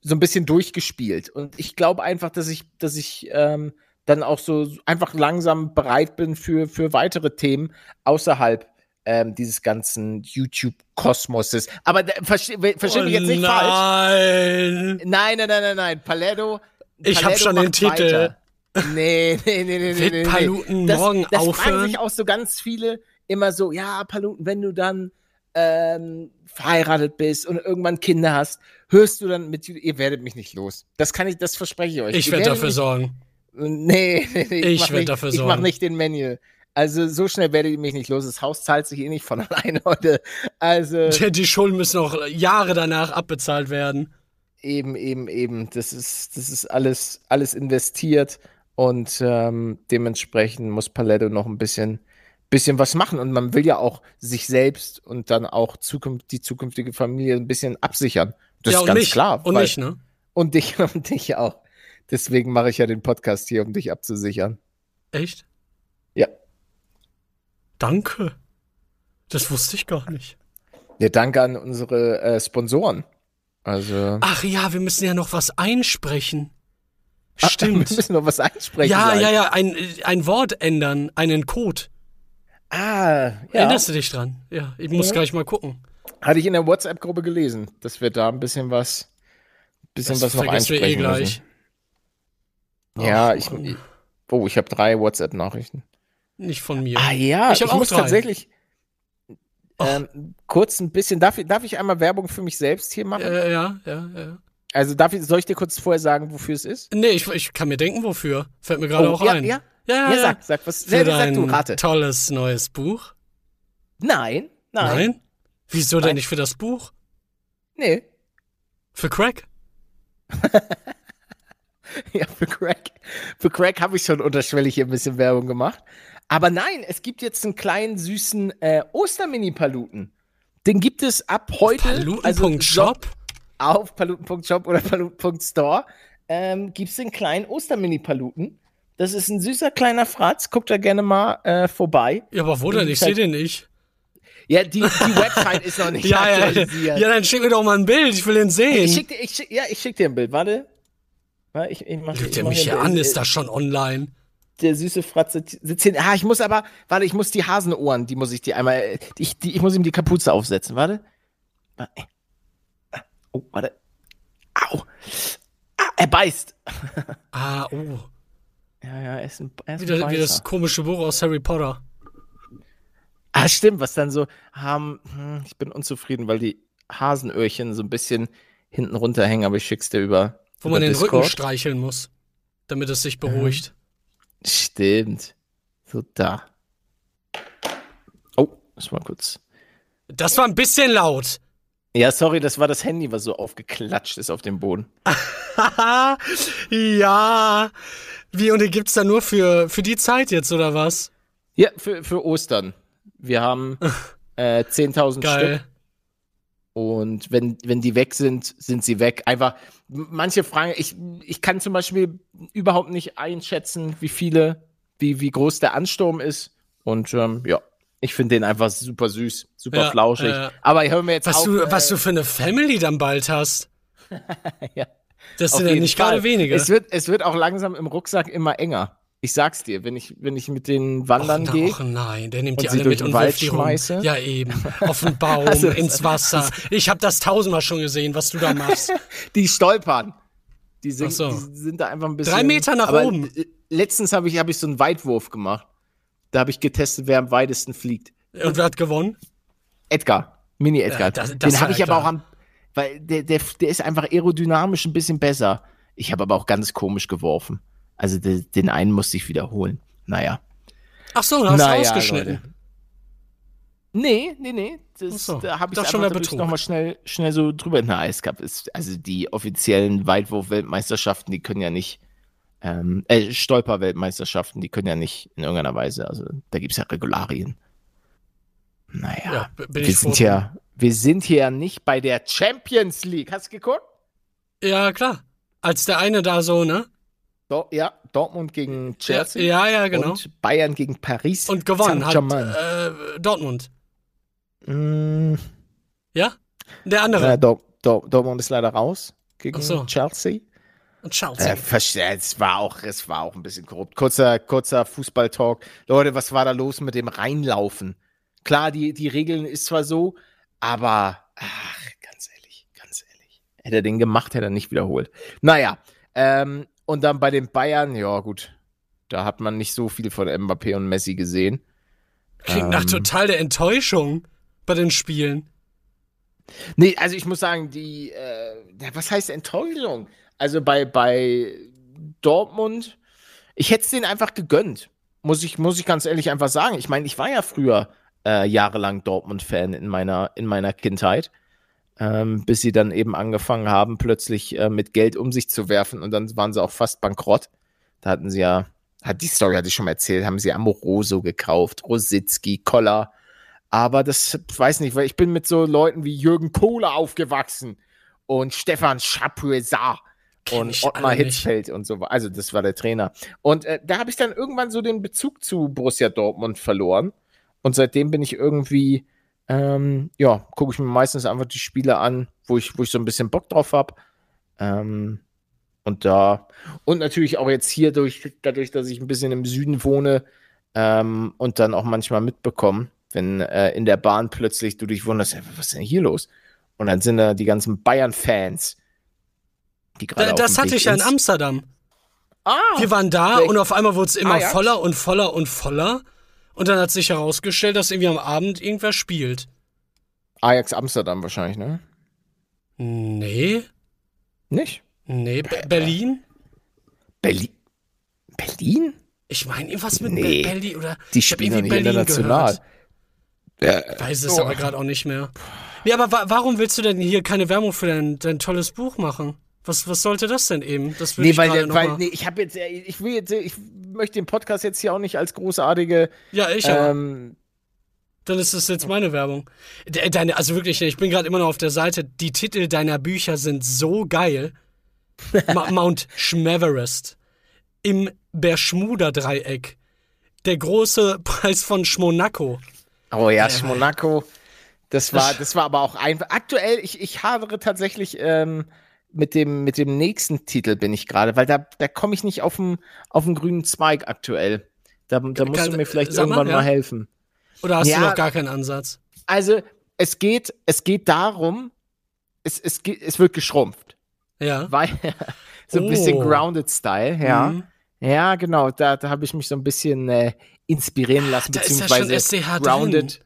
so ein bisschen durchgespielt und ich glaube einfach, dass ich dass ich ähm, dann auch so einfach langsam bereit bin für, für weitere Themen außerhalb ähm, dieses ganzen YouTube-Kosmoses. Aber verstehe versteh oh, mich jetzt nicht nein. falsch. Nein, nein, nein, nein, nein. Paletto. Ich habe schon den Titel. Weiter. Nee, nee, nee, nee, nee, nee. Paluten das, morgen das aufhören? fragen sich auch so ganz viele immer so, ja, Paluten, wenn du dann ähm, verheiratet bist und irgendwann Kinder hast, hörst du dann mit, ihr werdet mich nicht los. Das kann ich, das verspreche ich euch. Ich werde dafür sorgen. Nee, nee, nee ich, ich werde dafür sorgen. Ich mache nicht den Manual. Also so schnell werde ich mich nicht los. Das Haus zahlt sich eh nicht von alleine heute. Also die Schulden müssen noch Jahre danach abbezahlt werden. Eben, eben, eben. Das ist, das ist alles, alles investiert Und ähm, dementsprechend muss Paletto noch ein bisschen, bisschen was machen. Und man will ja auch sich selbst und dann auch zukünft, die zukünftige Familie ein bisschen absichern. Das ja, ist ganz mich. klar. Und weil- mich, ne? Und dich und dich auch. Deswegen mache ich ja den Podcast hier, um dich abzusichern. Echt? Ja. Danke. Das wusste ich gar nicht. Ja, danke an unsere äh, Sponsoren. Also. Ach ja, wir müssen ja noch was einsprechen. Ah, Wir Stimmt. müssen noch was einsprechen. Ja, sagen. ja, ja, ein, ein Wort ändern, einen Code. Ah, ja. Erinnerst du dich dran? Ja, ich muss Ja. gleich mal gucken. Hatte ich in der WhatsApp-Gruppe gelesen, dass wir da ein bisschen was, bisschen Das was noch vergessen wir einsprechen eh gleich. müssen. Ja, Ach, ich. Oh, ich habe drei WhatsApp-Nachrichten. Nicht von mir. Ah ja, Ich ich, auch muss drei. tatsächlich ähm, kurz ein bisschen. Darf ich, darf ich einmal Werbung für mich selbst hier machen? Äh, ja, ja, ja. Also darf ich, soll ich dir kurz vorher sagen, wofür es ist? Nee, ich, ich kann mir denken, wofür. Fällt mir gerade auch Oh, ja, ein. ja, ja, ja, sag, sag was. Sag dein du, rate. tolles neues Buch. Nein, nein, Wieso denn Nein. nicht für das Buch? nee. Für Crack? Ja, für Crack. Für Crack habe ich schon unterschwellig hier ein bisschen Werbung gemacht. Aber nein, es gibt jetzt einen kleinen süßen äh, Ostermini-Paluten. Den gibt es ab heute. also Paluten.shop? auf paluten.shop oder paluten.store ähm, gibt es den kleinen Ostermini-Paluten. Das ist ein süßer kleiner Fratz. Guckt da gerne mal äh, vorbei. Ja, aber wo denn? Ich sehe den nicht. Ja, die, die Website ist noch nicht Ja, ja, ja, aktualisiert. ja, dann schick mir doch mal ein Bild. Ich will den sehen. Ich schick dir, ich schick, ja, ich schick dir ein Bild. Warte. Ich, ich mach, Lügt er mach mich hier an? Ist das schon online? der süße Fratze sitzt hier. Ah, ich muss aber, warte, ich muss die Hasenohren, die muss ich die einmal, äh, ich, die, ich muss ihm die Kapuze aufsetzen. Warte. Warte. Ah, Oh, warte. Au. Ah, er beißt. Ah, oh. Ja, ja, er ist ein, er ist Wie, ein das- wie das komische Buch aus Harry Potter. Ah, stimmt, was dann so haben, hm, ich bin unzufrieden, weil die Hasenöhrchen so ein bisschen hinten runterhängen, aber ich schick's dir über. Wo man über den Rücken Discord. streicheln muss, damit es sich beruhigt. Stimmt. So, da. Oh, das war kurz. Das war ein bisschen laut. Ja, sorry, das war das Handy, was so aufgeklatscht ist auf dem Boden. Ja. Wie, und den gibt's da nur für, für die Zeit jetzt, oder was? Ja, für, für Ostern. Wir haben äh, 10.000 Geil. Stück. Und wenn, wenn die weg sind, sind sie weg. Einfach, manche fragen, ich, ich kann zum Beispiel überhaupt nicht einschätzen, wie viele, wie, wie groß der Ansturm ist. Und ähm, ja, ich finde den einfach super süß, super Ja, flauschig. ja. Aber hören wir jetzt Was, auf. du, äh, was du für eine Family dann bald hast. ja, Das sind ja nicht Fall. gerade wenige. Es wird, es wird auch langsam im Rucksack immer enger. Ich sag's dir, wenn ich, wenn ich mit den Wandern gehe. och nein, der nimmt und die sie alle durch mit den und Wald wirft die rum. schmeiße? Ja, eben. Auf den Baum, Also, ins Wasser. Ich habe das tausendmal schon gesehen, was du da machst. Die stolpern. Die sind, Ach so. die sind da einfach ein bisschen. Drei Meter nach aber oben. Letztens habe ich, hab ich so einen Weitwurf gemacht. Da habe ich getestet, wer am weitesten fliegt. Und wer hat gewonnen? Edgar. Mini-Edgar. Ja, das- das Den habe ich aber Edgar. auch am. Weil der, der, der ist einfach aerodynamisch ein bisschen besser. Ich habe aber auch ganz komisch geworfen. Also de, den einen musste ich wiederholen. Naja. Ach so, du hast Naja, rausgeschnitten. Leute. Nee, nee, nee. Das, so. Da habe ich Das schon der dadurch Betrug. noch mal schnell, schnell so drüber. Na, es gab es, also die offiziellen Weitwurf-Weltmeisterschaften, die können ja nicht, ähm, äh, Stolper-Weltmeisterschaften, die können ja nicht in irgendeiner Weise, also da gibt es ja Regularien. Naja, Ja, wir froh. sind ja, wir sind hier ja nicht bei der Champions League. Hast du geguckt? Ja, klar. Als der eine da so, ne? Do ja, Dortmund gegen Chelsea. Ja, ja, genau. Und Bayern gegen Paris. Und gewonnen hat äh, Dortmund. Mm, Ja? Der andere. Dor Dor Dortmund ist leider raus gegen so. Chelsea. Und Chelsea. Äh, verste- es war auch, es war auch ein bisschen korrupt. Kurzer, kurzer Fußballtalk. Leute, was war da los mit dem Reinlaufen? Klar, die, die Regeln ist zwar so, aber ach, ganz ehrlich, ganz ehrlich. Hätte er den gemacht, hätte er nicht wiederholt. Naja, ähm, und dann bei den Bayern, ja gut, da hat man nicht so viel von Mbappé und Messi gesehen. Klingt nach ähm, total der Enttäuschung bei den Spielen. Nee, also ich muss sagen, die, äh, was heißt Enttäuschung? Also bei, bei Dortmund, ich hätte es denen einfach gegönnt. Muss ich, muss ich ganz ehrlich einfach sagen. Ich meine, ich war ja früher äh, jahrelang Dortmund-Fan in meiner, in meiner Kindheit. Ähm, bis sie dann eben angefangen haben, plötzlich äh, mit Geld um sich zu werfen und dann waren sie auch fast bankrott. Da hatten sie ja, hat die Story hatte ich schon mal erzählt, haben sie Amoroso gekauft, Rositzky, Koller. Aber das weiß nicht, weil ich bin mit so Leuten wie Jürgen Kohler aufgewachsen und Stefan Chapuisat und Ottmar. Hitzfeld und so. Also das war der Trainer. Und äh, da habe ich dann irgendwann so den Bezug zu Borussia Dortmund verloren. Und seitdem bin ich irgendwie, ähm, ja, gucke ich mir meistens einfach die Spiele an, wo ich, wo ich so ein bisschen Bock drauf habe. Ähm, und da, und natürlich auch jetzt hier durch, dadurch, dass ich ein bisschen im Süden wohne ähm, und dann auch manchmal mitbekomme, wenn äh, in der Bahn plötzlich du dich wunderst, "Hä, was ist denn hier los? Und dann sind da die ganzen Bayern-Fans, die gerade Da, das hatte Weg ich ja in Amsterdam. Ah, Wir waren da und auf einmal wurde es immer Ajax? voller und voller und voller. Und dann hat sich herausgestellt, dass irgendwie am Abend irgendwer spielt. Ajax Amsterdam wahrscheinlich, ne? Nee, Nicht? nee, Be Berlin? Berlin? Berlin? Ich meine, irgendwas mit Nee. Be Berlin oder. Die spielen irgendwie nicht international. gehört. Ich weiß es Oh. aber gerade auch nicht mehr. Nee, aber wa warum willst du denn hier keine Werbung für dein, dein tolles Buch machen? Was, was sollte das denn eben? Das Nee, ich weil, noch weil nee, ich habe jetzt, äh, ich will jetzt, ich möchte den Podcast jetzt hier auch nicht als großartige, Ja, ich ähm, Dann ist das jetzt meine Werbung. De- Deine, also wirklich, ich bin gerade immer noch auf der Seite. Die Titel deiner Bücher sind so geil. Mount Schmeverest. Im Bermuda-Dreieck. Der große Preis von Schmonaco. oh ja, Ja. Monaco, das war, das war aber auch einfach, aktuell, ich, ich hadere tatsächlich, ähm, mit dem, mit dem nächsten Titel bin ich gerade, weil da, da komme ich nicht auf den, auf den grünen Zweig aktuell. Da, da musst Kann- du mir vielleicht mal, irgendwann mal ja. helfen. Oder hast Ja. du noch gar keinen Ansatz? Also, es geht, es geht darum, es, es, geht, es wird geschrumpft. Ja. Weil, so ein Oh. bisschen Grounded Style, ja. Mhm. Ja, genau, da, da habe ich mich so ein bisschen äh, inspirieren lassen, Da ist ja schon beziehungsweise SCH grounded, drin.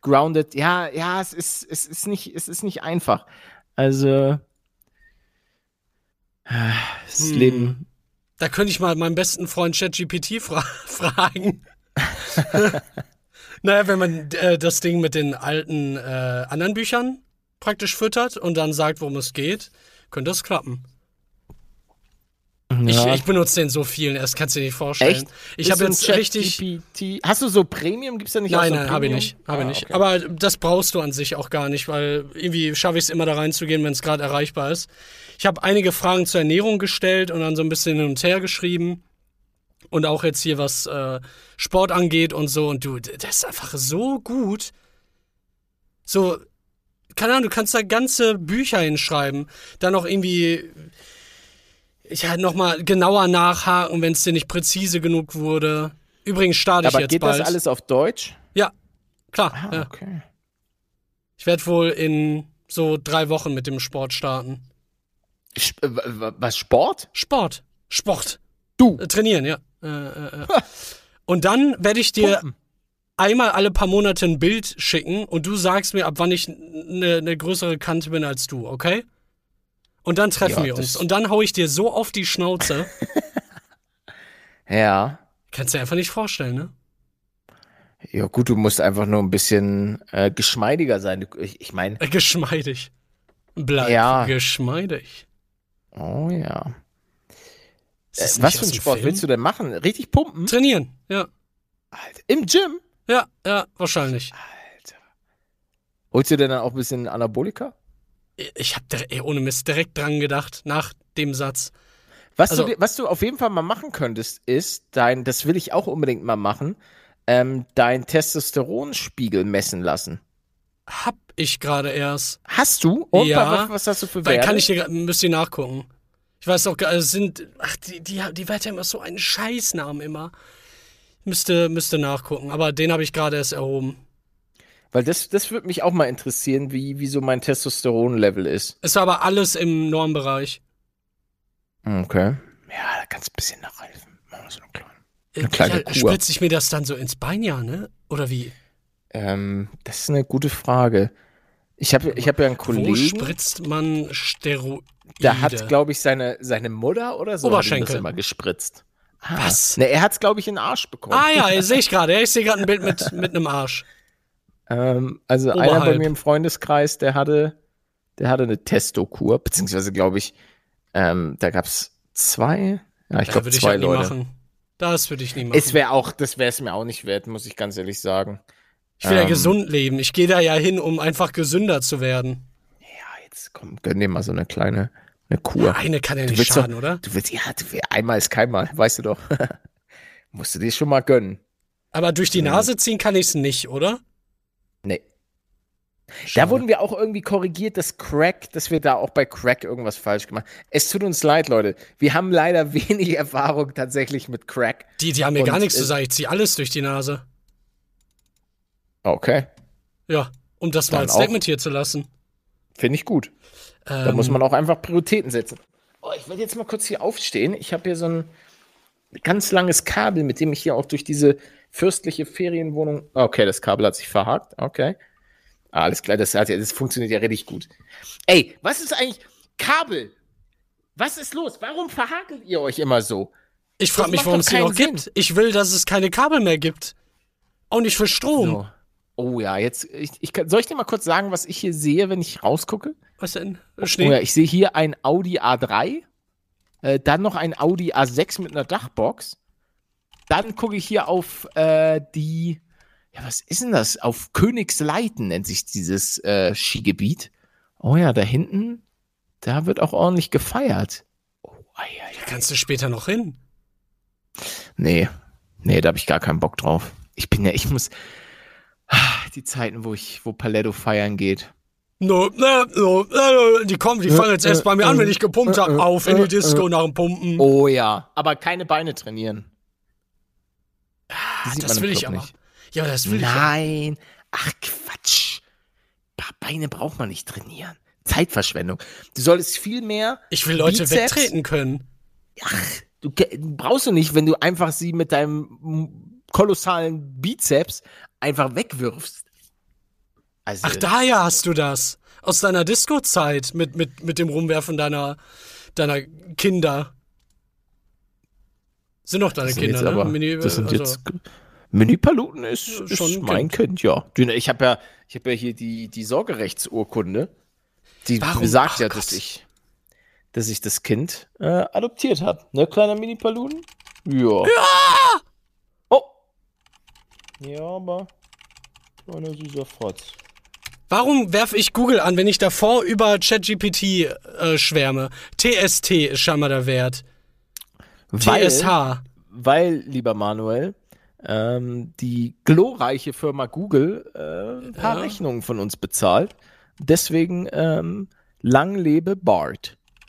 grounded, ja, ja, es ist, es ist nicht, es ist nicht einfach. Also das Hm. Leben. Da könnte ich mal meinen besten Freund ChatGPT fra fragen. naja, wenn man äh, das Ding mit den alten äh, anderen Büchern praktisch füttert und dann sagt, worum es geht, könnte das klappen. Ich, Ja. ich benutze den so viel, das kannst du dir nicht vorstellen. Echt? Ich habe jetzt richtig. GPT. Hast du so Premium? Gibt's da nicht auch Nein, so nein, habe ich nicht. Ich Ah, nicht. okay. Aber das brauchst du an sich auch gar nicht, weil irgendwie schaffe ich es immer da reinzugehen, wenn es gerade erreichbar ist. Ich habe einige Fragen zur Ernährung gestellt und dann so ein bisschen hin und her geschrieben. Und auch jetzt hier, was äh, Sport angeht und so. Und du, das ist einfach so gut. So, keine Ahnung, du kannst da ganze Bücher hinschreiben. Dann noch irgendwie, ich halt nochmal genauer nachhaken, wenn es dir nicht präzise genug wurde. Übrigens starte ich Aber jetzt geht bald. das alles auf Deutsch? Ja, klar. Ah, ja. okay. Ich werde wohl in so drei Wochen mit dem Sport starten. Äh, was Sport? Sport. Sport. Du. Äh, trainieren, ja. Äh, äh, äh. Und dann werde ich dir Pumpen. einmal alle paar Monate ein Bild schicken und du sagst mir, ab wann ich eine ne größere Kante bin als du, okay? Und dann treffen Ja, wir uns. Und dann hau ich dir so auf die Schnauze. Ja. Kannst du dir einfach nicht vorstellen, ne? Ja, gut, du musst einfach nur ein bisschen äh, geschmeidiger sein. Ich, ich meine, Äh, Geschmeidig. Bleib Ja. geschmeidig. oh ja. Äh, was für einen Sport Film? willst du denn machen? Richtig pumpen? Trainieren, ja. Alter, Im Gym? Ja, ja, wahrscheinlich. Holst du denn dann auch ein bisschen Anabolika? Ich habe ohne Mist direkt dran gedacht, nach dem Satz. Was, Also- du, was du auf jeden Fall mal machen könntest, ist dein, das will ich auch unbedingt mal machen, ähm, dein Testosteronspiegel messen lassen. Hab ich gerade erst. Hast du? Und Ja, was, was hast du für Weil Werte? kann ich dir, müsst ihr nachgucken. Ich weiß auch, gar- es sind, ach, die, die, die Werte haben immer so einen Scheißnamen immer. Müsste, müsste nachgucken, aber den habe ich gerade erst erhoben. Weil das, das würde mich auch mal interessieren, wie, wie so mein Testosteronlevel ist. Es war aber alles im Normbereich. Okay. Ja, da kannst du ein bisschen nachhelfen. Machen wir so eine kleine. Äh, Eine kleine ja. Spritze ich mir das dann so ins Bein, ja, ne? Oder wie? Ähm, das ist eine gute Frage. Ich habe ich hab ja einen Wo Kollegen, spritzt man Steroide? der hat, glaube ich, seine, seine Mutter oder so ihm das Oberschenkel. immer gespritzt. Ah. Was? Ne, er hat es, glaube ich, in den Arsch bekommen. Ah ja, sehe ich gerade. Ich sehe gerade ein Bild mit, mit einem Arsch. Ähm, also einer bei Oberhalb. mir im Freundeskreis, der hatte, der hatte eine Testokur, beziehungsweise glaube ich, ähm, da gab es zwei, Ja, ich Ja, glaube würde ich zwei halt nie Leute. machen. Das würde ich nie machen. Es wäre auch, das wäre es mir auch nicht wert, muss ich ganz ehrlich sagen. ich will ja ähm, gesund leben. Ich gehe da ja hin, um einfach gesünder zu werden. Ja, jetzt komm, gönn dir mal so eine kleine eine Kur. Eine kann ja Du nicht willst schaden, doch, oder? Du willst, ja, du, einmal ist keinmal, weißt du doch. Musst du dir schon mal gönnen. Aber durch die Nase ziehen kann ich es nicht, oder? Nee. Da Schade. wurden wir auch irgendwie korrigiert, dass Crack, dass wir da auch bei Crack irgendwas falsch gemacht haben. Es tut uns leid, Leute. Wir haben leider wenig Erfahrung tatsächlich mit Crack. Die, die haben mir gar nichts zu sagen. Ich ziehe alles durch die Nase. Okay, Ja, um das mal Dann als auch. Statement hier zu lassen. finde ich gut. Da Ähm, muss man auch einfach Prioritäten setzen. Oh, ich werde jetzt mal kurz hier aufstehen. Ich habe hier so ein ganz langes Kabel, mit dem ich hier auch durch diese fürstliche Ferienwohnung. Okay, das Kabel hat sich verhakt. Okay. Ah, alles klar, das, hat das funktioniert ja richtig gut. Ey, was ist eigentlich. Kabel! Was ist los? Warum verhakelt ihr euch immer so? Ich frage mich, warum es die noch Sinn. gibt. Ich will, dass es keine Kabel mehr gibt. Auch nicht für Strom. So. Oh ja, jetzt. Ich, ich, soll ich dir mal kurz sagen, was ich hier sehe, wenn ich rausgucke? Was denn? Oh Schnee? ja, ich sehe hier ein Audi A3, äh, dann noch ein Audi A6 mit einer Dachbox. Dann gucke ich hier auf äh, die, ja, was ist denn das? Auf Königsleiten nennt sich dieses äh, Skigebiet. Oh ja, da hinten, da wird auch ordentlich gefeiert. Oh, ei, ei, ei. Kannst du später noch hin? Nee, nee, da habe ich gar keinen Bock drauf. Ich bin ja, ich muss, ah, die Zeiten, wo ich, wo Paletto feiern geht. No, no, no, no, die kommen, die fangen jetzt erst bei mir an, wenn ich gepumpt habe. Auf in die Disco nach dem Pumpen. Oh ja, aber keine Beine trainieren. Ah, das will ich aber. nicht. Ja, das will ich. ja. Nein. Ach Quatsch. Paar Beine braucht man nicht trainieren. Zeitverschwendung. Du solltest viel mehr. Ich will Leute Bizeps- wegtreten können. Ach, du brauchst du nicht, wenn du einfach sie mit deinem kolossalen Bizeps einfach wegwirfst. Also, Ach, daher hast du das. Aus deiner Disco-Zeit mit, mit, mit dem Rumwerfen deiner, deiner Kinder. Sind doch deine Kinder, jetzt ne? aber, Mini- das sind also- jetzt Mini-Paluten ist, Ja, ist schon ein mein kind, ja. Du, Ich habe ja, ich habe ja hier die, die Sorgerechtsurkunde. Die Warum? besagt Ach ja, Gott. dass ich, dass ich das Kind äh, adoptiert habe. Ne, kleiner Mini-Paluten? Ja. Ja! Oh! Ja, aber kleiner süßer Frotz. Warum werfe ich Google an, wenn ich davor über ChatGPT äh, schwärme? TST ist scheinbar der Wert. Weil, TSH. weil, lieber Manuel, ähm, die glorreiche Firma Google äh, ein paar Ja. Rechnungen von uns bezahlt. Deswegen ähm, lang lebe Bart.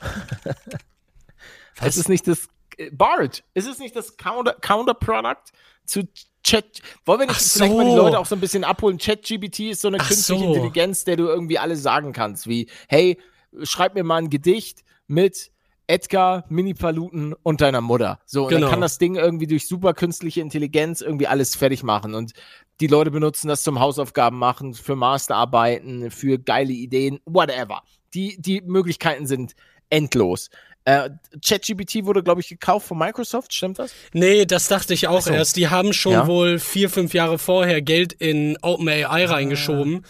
Was? Es ist nicht das äh, Bart. Ist es nicht das Counter Counterproduct zu Chat? Wollen wir nicht Ach vielleicht mal die so. Leute auch so ein bisschen abholen? ChatGPT ist so eine Ach künstliche so. Intelligenz, der du irgendwie alles sagen kannst, wie hey, schreib mir mal ein Gedicht mit Edgar, Mini-Paluten und deiner Mutter. So, und Genau. dann kann das Ding irgendwie durch super künstliche Intelligenz irgendwie alles fertig machen. Und die Leute benutzen das zum Hausaufgaben machen, für Masterarbeiten, für geile Ideen, whatever. Die, die Möglichkeiten sind endlos. Äh, ChatGPT wurde, glaube ich, gekauft von Microsoft, stimmt das? Nee, das dachte ich auch so. erst. Die haben schon Ja? wohl vier, fünf Jahre vorher Geld in OpenAI Ah. reingeschoben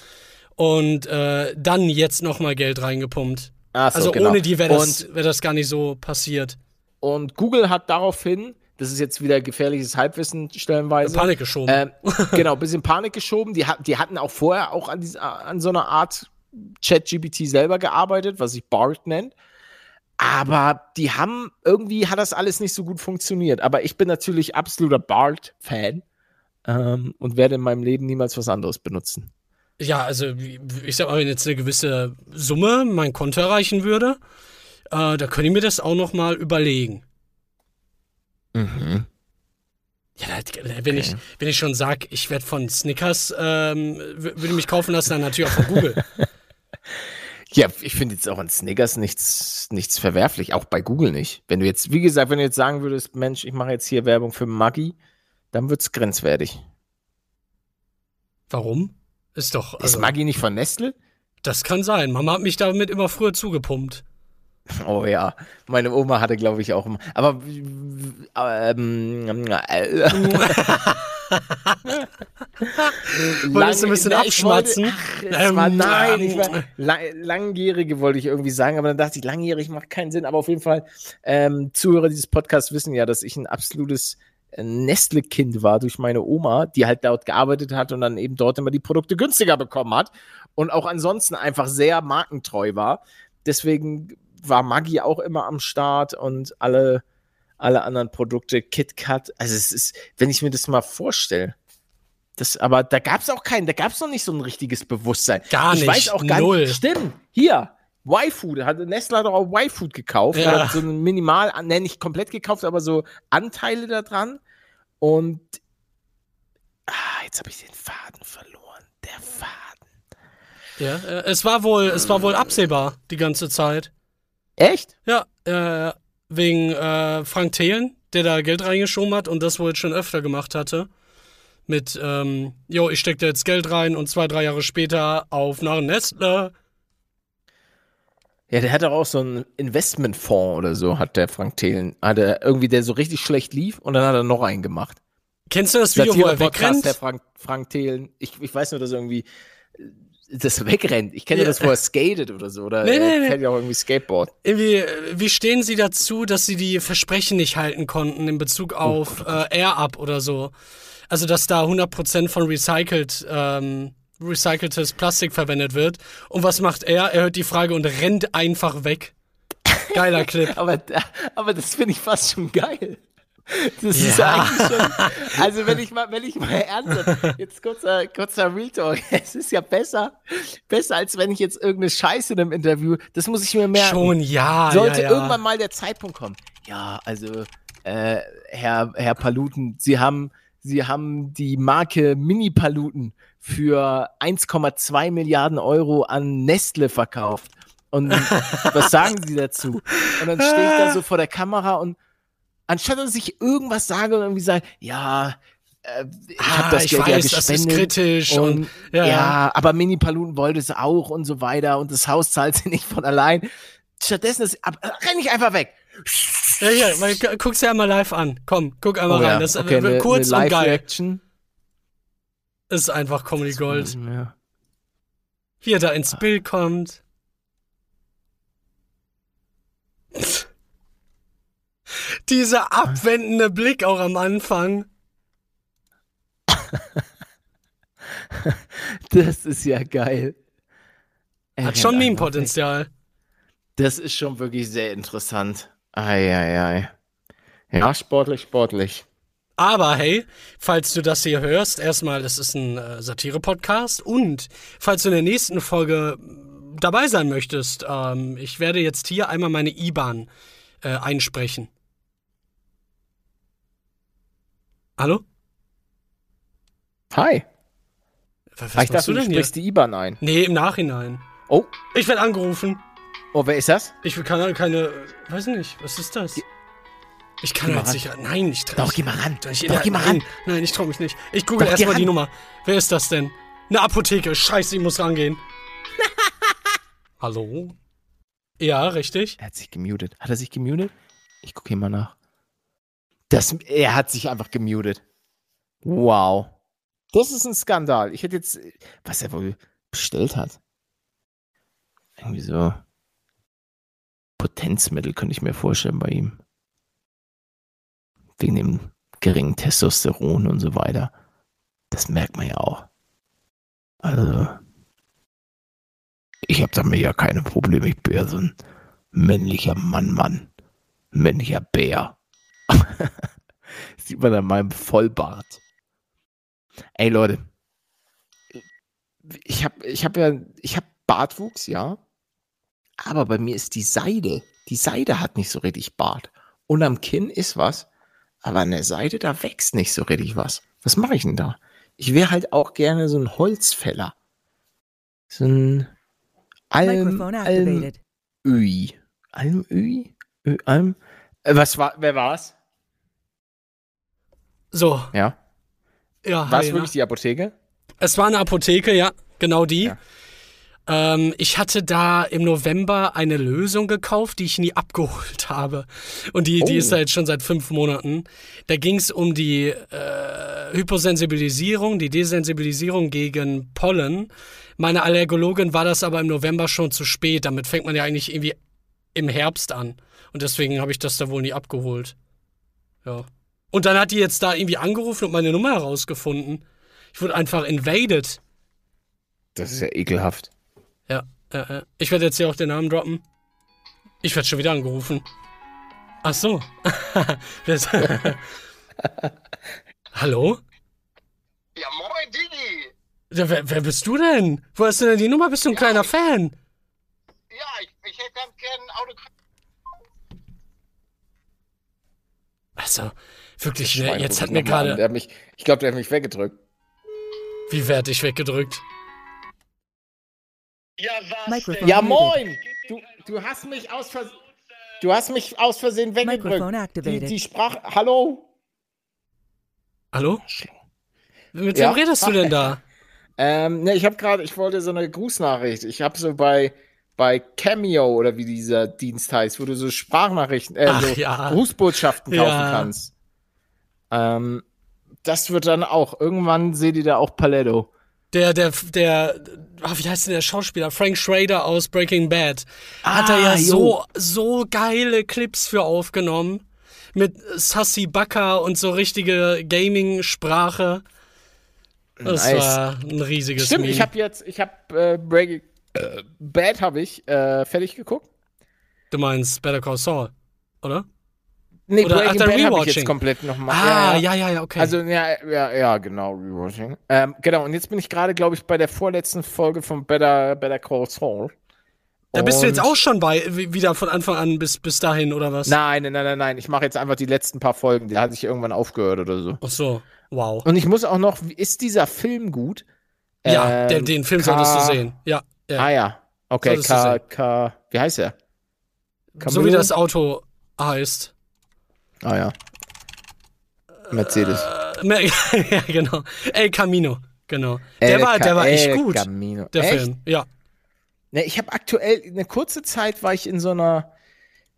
und äh, dann jetzt nochmal Geld reingepumpt. So, also genau. ohne die wäre das, wär das gar nicht so passiert. Und Google hat daraufhin, das ist jetzt wieder gefährliches Halbwissen stellenweise. Panik geschoben. Ähm, genau, bisschen Panik geschoben. Die, die hatten auch vorher auch an, diese, an so einer Art ChatGPT selber gearbeitet, was sich BART nennt. Aber die haben, irgendwie hat das alles nicht so gut funktioniert. Aber ich bin natürlich absoluter BART-Fan ähm, und werde in meinem Leben niemals was anderes benutzen. Ja, also ich sag mal, wenn jetzt eine gewisse Summe mein Konto erreichen würde, äh, da könnte ich mir das auch noch mal überlegen. Mhm. Ja, wenn, ich, wenn ich schon sag, ich werde von Snickers, ähm, würde mich kaufen lassen, dann natürlich auch von Google. Ja, ich finde jetzt auch an Snickers nichts, nichts verwerflich, auch bei Google nicht. Wenn du jetzt, wie gesagt, wenn du jetzt sagen würdest, Mensch, ich mache jetzt hier Werbung für Maggi, dann wird's grenzwertig. Warum? Ist doch, Ist also, Maggi nicht von Nestle? das kann sein. Mama hat mich damit immer früher zugepumpt. Oh ja, meine Oma hatte, glaube ich, auch immer. Aber ähm, äh, Wolltest du ein bisschen na, abschmatzen? Wollte, ach, Ähm, war, nein, ähm, ich war, lang, langjährige wollte ich irgendwie sagen, aber dann dachte ich, langjährig macht keinen Sinn. Aber auf jeden Fall, ähm, Zuhörer dieses Podcasts wissen ja, dass ich ein absolutes äh, Nestle-Kind war durch meine Oma, die halt dort gearbeitet hat und dann eben dort immer die Produkte günstiger bekommen hat und auch ansonsten einfach sehr markentreu war. Deswegen war Maggi auch immer am Start und alle, alle anderen Produkte, KitKat. Also es ist, wenn ich mir das mal vorstelle, das, aber da gab es auch keinen, da gab es noch nicht so ein richtiges Bewusstsein. Gar ich nicht, weiß auch gar null. nicht. Stimmt, hier, Y-Food, hat Nestle hat auch Y-Food gekauft, Ja. hat so ein minimal, ne, nicht komplett gekauft, aber so Anteile da dran. Und ah, jetzt habe ich den Faden verloren. Der Faden. Ja, äh, es war wohl, es war wohl absehbar die ganze Zeit. Echt? Ja, äh, wegen äh, Frank Thelen, der da Geld reingeschoben hat und das wohl schon öfter gemacht hatte. Mit, ähm, jo, ich steck da jetzt Geld rein und zwei, drei Jahre später auf nach Nestle. Ja, der hat doch auch so einen Investmentfonds oder so, hat der Frank Thelen. Hat er irgendwie, der so richtig schlecht lief und dann hat er noch einen gemacht. Kennst du das Video, wo er wegrennt? der Frank, Frank Thelen. Ich, ich weiß nur, dass er irgendwie das wegrennt. Ich kenne Ja. das, wo er skatet oder so. Oder Nee, nee, nee. fährt ja auch irgendwie Skateboard. Irgendwie, wie stehen sie dazu, dass sie die Versprechen nicht halten konnten in Bezug auf äh, Air-Up oder so? Also, dass da 100% von recycelt, ähm, recyceltes Plastik verwendet wird. Und was macht er? Er hört die Frage und rennt einfach weg. Geiler Clip. Aber, aber das finde ich fast schon geil. Das ist Ja. eigentlich schon. Also wenn ich mal, wenn ich mal ernsthaft, jetzt kurzer, kurzer Real Talk, es ist ja besser, besser als wenn ich jetzt irgendeine Scheiße in einem Interview, das muss ich mir merken. Schon, ja. Sollte ja, ja. irgendwann mal der Zeitpunkt kommen. Ja, also äh, Herr, Herr Paluten, Sie haben, Sie haben die Marke Mini Paluten für 1,2 Milliarden Euro an Nestle verkauft. Und was sagen Sie dazu? Und dann stehe ich da so vor der Kamera und anstatt dass ich irgendwas sage und irgendwie sage, ja, äh, ich Ah, habe das ich Geld ja weiß, das ist gespendet kritisch und, und- ja, ja, ja. aber Mini Paluten wollte es auch und so weiter und das Haus zahlt sie nicht von allein. Stattdessen ist, ab, renn ich einfach weg. Ja, hier, gu- guck's dir einmal live an. Komm, guck einmal Oh ja, rein. Das okay, wird eine- kurz eine und geil. Live-Reaction. Ist einfach Comedy Gold. Ja. Wie er da ins Bild kommt. Dieser abwendende Blick auch am Anfang. Das ist ja geil. Er Hat schon. Meme-Potenzial. Das ist schon wirklich sehr interessant. Eieiei. Ja, sportlich, sportlich. Aber hey, falls du das hier hörst, erstmal, das ist ein äh, Satire-Podcast und falls du in der nächsten Folge mm, dabei sein möchtest, ähm, ich werde jetzt hier einmal meine IBAN äh, einsprechen. Hallo? Hi. Was, Ah, ich machst dachte, du du denn hier? sprichst die IBAN ein. Nee, im Nachhinein. Oh, Ich werde angerufen. oh, wer ist das? Ich will keine, keine, weiß nicht, was ist das? Ich kann halt sicher, nein, ich trau Doch, geh mal ran. Ich, Doch, geh mal ran. nein, nein, ich trau mich nicht. Ich google erstmal die. Nummer. Wer ist das denn? Eine Apotheke. Scheiße, ich muss rangehen. Hallo? Ja, richtig. Er hat sich gemutet. Hat er sich gemutet? Ich gucke hier mal nach. Das, er hat sich einfach gemutet. Wow. Das ist ein Skandal. Ich hätte jetzt, was er wohl bestellt hat. Irgendwie so Potenzmittel könnte ich mir vorstellen bei ihm. Wegen dem geringen Testosteron und so weiter. Das merkt man ja auch. Also, ich habe damit ja keine Probleme. Ich bin ja so ein männlicher Mann, Mann. Männlicher Bär. Sieht man an meinem Vollbart. Ey, Leute. Ich habe ich hab ja, ich habe Bartwuchs, ja. Aber bei mir ist die Seide, die Seide hat nicht so richtig Bart. Und am Kinn ist was, aber an der Seite, da wächst nicht so richtig was. Was mache ich denn da? Ich wäre halt auch gerne so ein Holzfäller. So ein Alm, Alm. Öi. Almöi? Ö, Alm? Äh, was war, wer war's? So, Ja. ja, War es wirklich die Apotheke? Es war eine Apotheke, ja, genau die. Ja. Ähm, ich hatte da im November eine Lösung gekauft, die ich nie abgeholt habe. Und die, die Oh. ist da jetzt schon seit fünf Monaten. Da ging es um die äh, Hyposensibilisierung, die Desensibilisierung gegen Pollen. Meine Allergologin war das aber im November schon zu spät. Damit fängt man ja eigentlich irgendwie im Herbst an. Und deswegen habe ich das da wohl nie abgeholt. Ja. Und dann hat die jetzt da irgendwie angerufen und meine Nummer herausgefunden. Ich wurde einfach invaded. Das ist ja ekelhaft. Ja, äh, äh. ich werde jetzt hier auch den Namen droppen. Ich werde schon wieder angerufen. Ach so. Hallo? Ja, moin, Digi. Ja, wer, wer bist du denn? Wo hast du denn die Nummer? Bist du ein kleiner Fan? Ja, ich, ich hätte ganz gern ein Autogramm. Also, wirklich, ne, Schwein, jetzt hat mir gerade. Der hat mich, ich glaube, der hat mich weggedrückt. Wie werd ich weggedrückt? Ja, was Microphone Ja, moin! Du, du hast mich aus Versehen. Du hast mich aus Versehen weggedrückt. Die, die Sprache. Hallo? Hallo? Mit Ja? wem redest du denn da? Ähm, ne, ich habe gerade, ich wollte so eine Grußnachricht. Ich habe so bei bei Cameo oder wie dieser Dienst heißt, wo du so Sprachnachrichten, äh, Ach, so ja. Grußbotschaften kaufen Ja. kannst. Ähm, das wird dann auch. Irgendwann seht ihr da auch Paletto. Der, der, der, ah, wie heißt denn der Schauspieler? Frank Schrader aus Breaking Bad. Hat er ja Ah, jo. so, so geile Clips für aufgenommen. Mit Sassy Backer und so richtige Gaming-Sprache. Das Nice. war ein riesiges Stimmt, Meme. ich habe jetzt, ich habe äh, Breaking äh, Bad habe ich äh, fertig geguckt. Du meinst Better Call Saul, oder? Nee, Oder- Breaking Bad habe ich Rewatching. jetzt komplett nochmal. Ah, ja, ja, ja, okay. Also, ja, ja, ja, genau, Rewatching. Ähm, genau, und jetzt bin ich gerade, glaube ich, bei der vorletzten Folge von Better, Better Call Saul. da bist du jetzt Und- auch schon bei, wie- wieder von Anfang an bis, bis dahin, oder was? Nein, nein, nein, nein, nein. Ich mache jetzt einfach die letzten paar Folgen. Da hatte ich irgendwann aufgehört oder so. Ach so, wow. Und ich muss auch noch, ist dieser Film gut? Ja, Ähm, den, den Film K- solltest du sehen. Ja, ja. Ah ja. Okay, K. K, wie heißt er? so Camilo? wie das Auto heißt. Ah ja. Mercedes. Äh, ja, genau. El Camino, genau. Der El war, der war echt gut, Camino. der Echt? Film. Ja. Ne, ich habe aktuell, eine kurze Zeit war ich in so einer,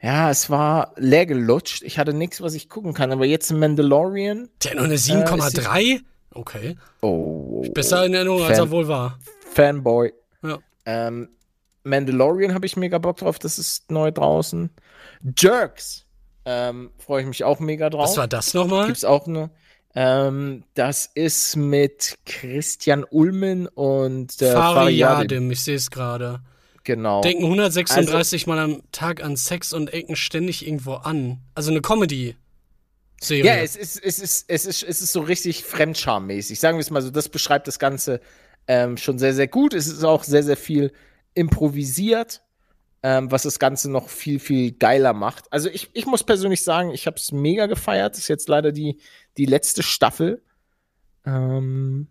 ja, es war leer gelutscht. Ich hatte nichts, was ich gucken kann. Aber jetzt Mandalorian. Der nur eine Äh, 7,3? okay. Oh. Besser in Erinnerung, als Fan- er wohl war. Fanboy. Ja. Ähm, Mandalorian habe ich mega Bock drauf. Das ist neu draußen. Jerks. Ähm, Freue ich mich auch mega drauf. Was war das nochmal? Gibt's auch nur. Ähm, das ist mit Christian Ulmen und Fariyadim. Fariadim, ich sehe es gerade. Genau. Denken 136 Mal am Tag an Sex und ecken ständig irgendwo an. Also eine Comedy-Serie. Ja, es ist, es ist, es ist, es ist so richtig Fremdschammäßig. Sagen wir es mal so, das beschreibt das Ganze ähm, schon sehr, sehr gut. Es ist auch sehr, sehr viel improvisiert, ähm, was das Ganze noch viel, viel geiler macht. Also ich, ich muss persönlich sagen, ich habe es mega gefeiert. Das ist jetzt leider die, die letzte Staffel. Ähm,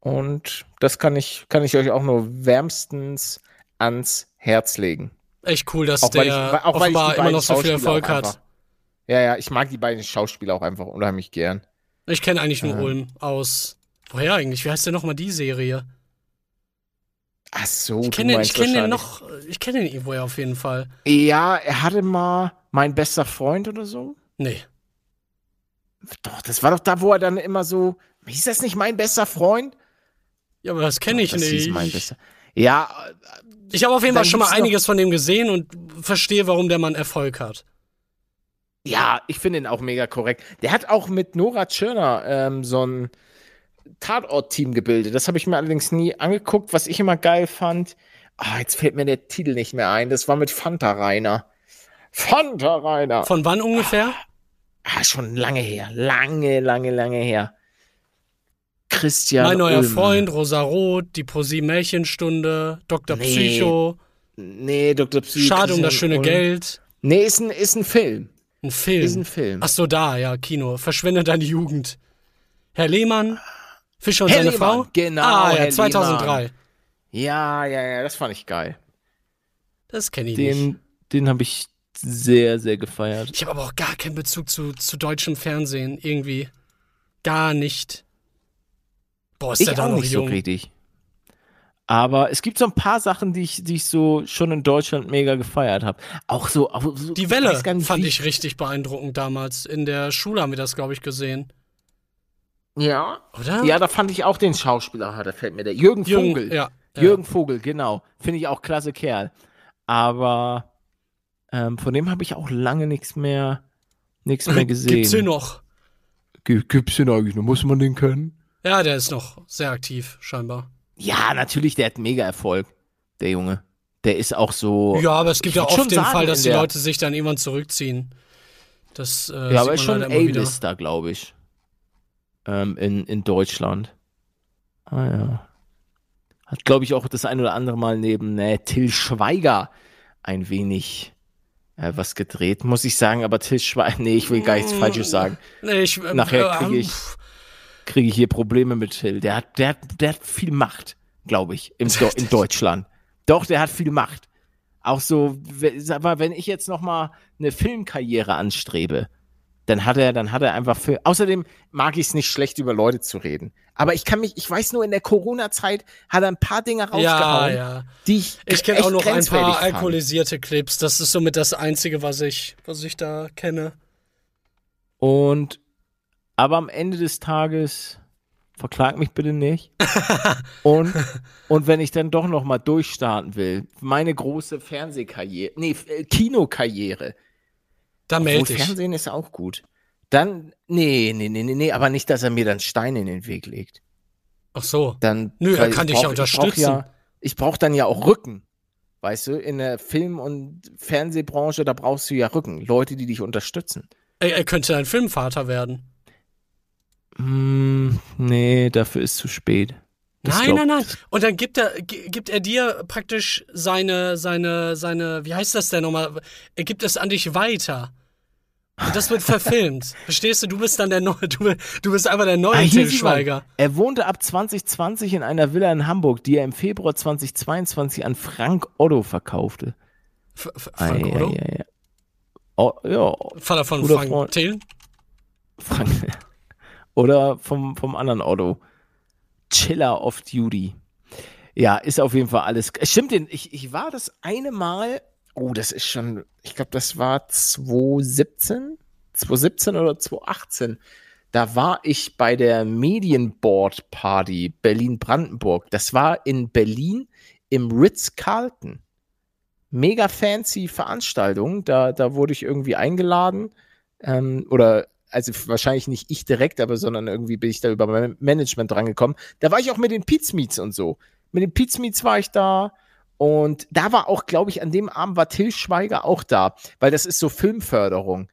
und das kann ich, kann ich euch auch nur wärmstens ans Herz legen. Echt cool, dass Auch der ich- auch offenbar immer noch so viel Erfolg hat. einfach- Ja, ja, ich mag die beiden Schauspieler auch einfach unheimlich gern. Ich kenne eigentlich nur Ja. Ulm aus. Woher eigentlich? Wie heißt denn nochmal die Serie? Ach so, Ich kenne ich meinst kenn den noch. Ich kenne den irgendwoher auf jeden Fall. Ja, er hatte mal mein bester Freund oder so. Nee. Doch, das war doch da, wo er dann immer so. Hieß das nicht mein bester Freund? Ja, aber das kenne ich das nicht. hieß mein bester. Ja, Ich habe auf jeden Fall schon mal einiges von dem gesehen und verstehe, warum der Mann Erfolg hat. ja, ich finde ihn auch mega korrekt. Der hat auch mit Nora Tschirner ähm, so ein Tatort-Team gebildet. Das habe ich mir allerdings nie angeguckt. Was ich immer geil fand, ah, jetzt fällt mir der Titel nicht mehr ein. Das war mit Fanta Rainer. Fanta Rainer. Von wann ungefähr? Ah, schon lange her. Lange, lange, lange her. Christian. mein neuer Ulm. Freund, Rosa Roth, die Poesie Märchenstunde, Dr. Nee, Psycho, Nee, Dr. Psy. Schade um Christian das schöne Ulm. Geld. Nee, ist ein, ist ein Film. Ein Film. Ist ein Film. Ach so, da, ja, Kino. Verschwende deine Jugend. Herr Lehmann, Fischer und Herr seine Lehmann, Frau? genau, Ah, ja, Herr 2003. Ja, ja, ja, das fand ich geil. Das kenne ich nicht. Den, den habe ich sehr, sehr gefeiert. Ich habe aber auch gar keinen Bezug zu, zu deutschem Fernsehen. Irgendwie. Gar nicht. Boah, ist Ich der da auch noch nicht jung. so richtig. Aber es gibt so ein paar Sachen, die ich, die ich so schon in Deutschland mega gefeiert habe. Auch so, auch so Die Welle nicht, fand ich richtig beeindruckend damals. In der Schule haben wir das, glaube ich, gesehen. Ja. Oder? Ja, da fand ich auch den Schauspieler, ah, da fällt mir der Jürgen Jürgen, Vogel. ja, ja. Jürgen Vogel, genau. Finde ich auch klasse Kerl. Aber ähm, von dem habe ich auch lange nichts mehr, nichts mehr gesehen. Gibt's den noch? Gi- Gibt's den eigentlich noch? Muss man den kennen? Ja, der ist noch sehr aktiv, scheinbar. Ja, natürlich, der hat mega Erfolg, der Junge. Der ist auch so. Ja, aber es gibt ja oft schon den Fall, dass die Leute sich dann irgendwann zurückziehen. Das äh, Ja, aber ist schon ein. A-Lister, glaube ich. Ähm, in, in Deutschland. Ah ja. Hat, glaube ich, auch das ein oder andere Mal neben äh, Till Schweiger ein wenig äh, was gedreht, muss ich sagen. Aber Till Schweiger, nee, ich will gar nichts Falsches sagen. Nee, ich, ähm, Nachher äh, kriege ich, pff, kriege ich hier Probleme mit Till. Der hat, der hat, der hat viel Macht, glaube ich, im in Deutschland. Doch, der hat viel Macht. Auch so, sag mal, wenn ich jetzt noch mal eine Filmkarriere anstrebe, dann hat er, dann hat er einfach für. Außerdem mag ich es nicht schlecht über Leute zu reden. Aber ich kann mich, ich weiß nur in der Corona-Zeit hat er ein paar Dinge Ja, rausgehauen, ja. die ich Ich kenne auch noch ein paar fand. alkoholisierte Clips. Das ist somit das Einzige, was ich, was ich da kenne. Und aber am Ende des Tages verklag mich bitte nicht. und, und wenn ich dann doch noch mal durchstarten will, meine große Fernsehkarriere, nee, äh, Kinokarriere, Da obwohl melde ich. Fernsehen ist auch gut. Dann, nee, nee, nee, nee, nee, aber nicht, dass er mir dann Steine in den Weg legt. Ach so. Dann, Nö, er kann ich dich ja brauch- Ich brauch, unterstützen. ja, ich brauch dann ja auch Rücken. Weißt du, in der Film- und Fernsehbranche, da brauchst du ja Rücken. Leute, die dich unterstützen. Er, er könnte ein Filmvater werden. Hm, nee, dafür ist zu spät. Das Nein, nein, nein. Und dann gibt er, gi- gibt er dir praktisch seine, seine, seine, wie heißt das denn nochmal? Er gibt es an dich weiter. Und das wird verfilmt. Verstehst du? Du bist dann der neue, du, du bist einfach der neue Ah, sieht man, Schweiger. Er wohnte ab 2020 in einer Villa in Hamburg, die er im Februar 2022 an Frank Otto verkaufte. F F Frank, oder? ei, ei, ei. Oh, ja, Vater von Frank Freund. Thelen? Frank. Oder vom, vom anderen Otto. Chiller of Duty. Ja, ist auf jeden Fall alles. Stimmt, ich, ich war das eine Mal, oh, das ist schon, ich glaube, das war 2017, 2017 oder 2018. Da war ich bei der Medienboard Party Berlin-Brandenburg. Das war in Berlin im Ritz-Carlton. Mega fancy Veranstaltung. Da, da wurde ich irgendwie eingeladen. Ähm, oder also wahrscheinlich nicht ich direkt, aber sondern irgendwie bin ich da über mein Management drangekommen. Da war ich auch mit den Pizmeets und so. Mit den Pizmeets war ich da und da war auch, glaube ich, an dem Abend war Till Schweiger auch da, weil das ist so Filmförderung.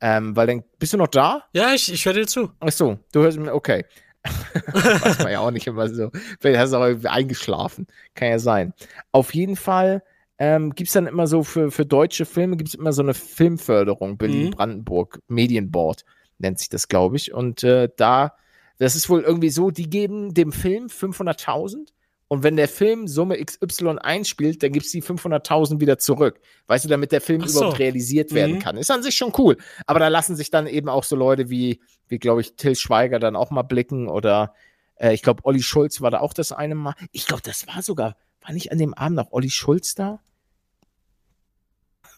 Ähm, weil dann, bist du noch da? Ja, ich, ich höre dir zu. Ach so, du hörst mir, okay. Weiß man ja auch nicht immer so. Vielleicht hast du auch eingeschlafen. Kann ja sein. Auf jeden Fall ähm, gibt es dann immer so für, für deutsche Filme gibt es immer so eine Filmförderung, Berlin-Brandenburg, Medienboard nennt sich das, glaube ich. Und äh, da, das ist wohl irgendwie so, die geben dem Film 500.000 und wenn der Film Summe XY einspielt, dann gibt es die 500.000 wieder zurück. Weißt du, damit der Film so. überhaupt realisiert werden Mhm. kann. Ist an sich schon cool. Aber da lassen sich dann eben auch so Leute wie, wie glaube ich, Till Schweiger dann auch mal blicken oder äh, ich glaube, Olli Schulz war da auch das eine Mal. Ich glaube, das war sogar, war nicht an dem Abend noch Olli Schulz da?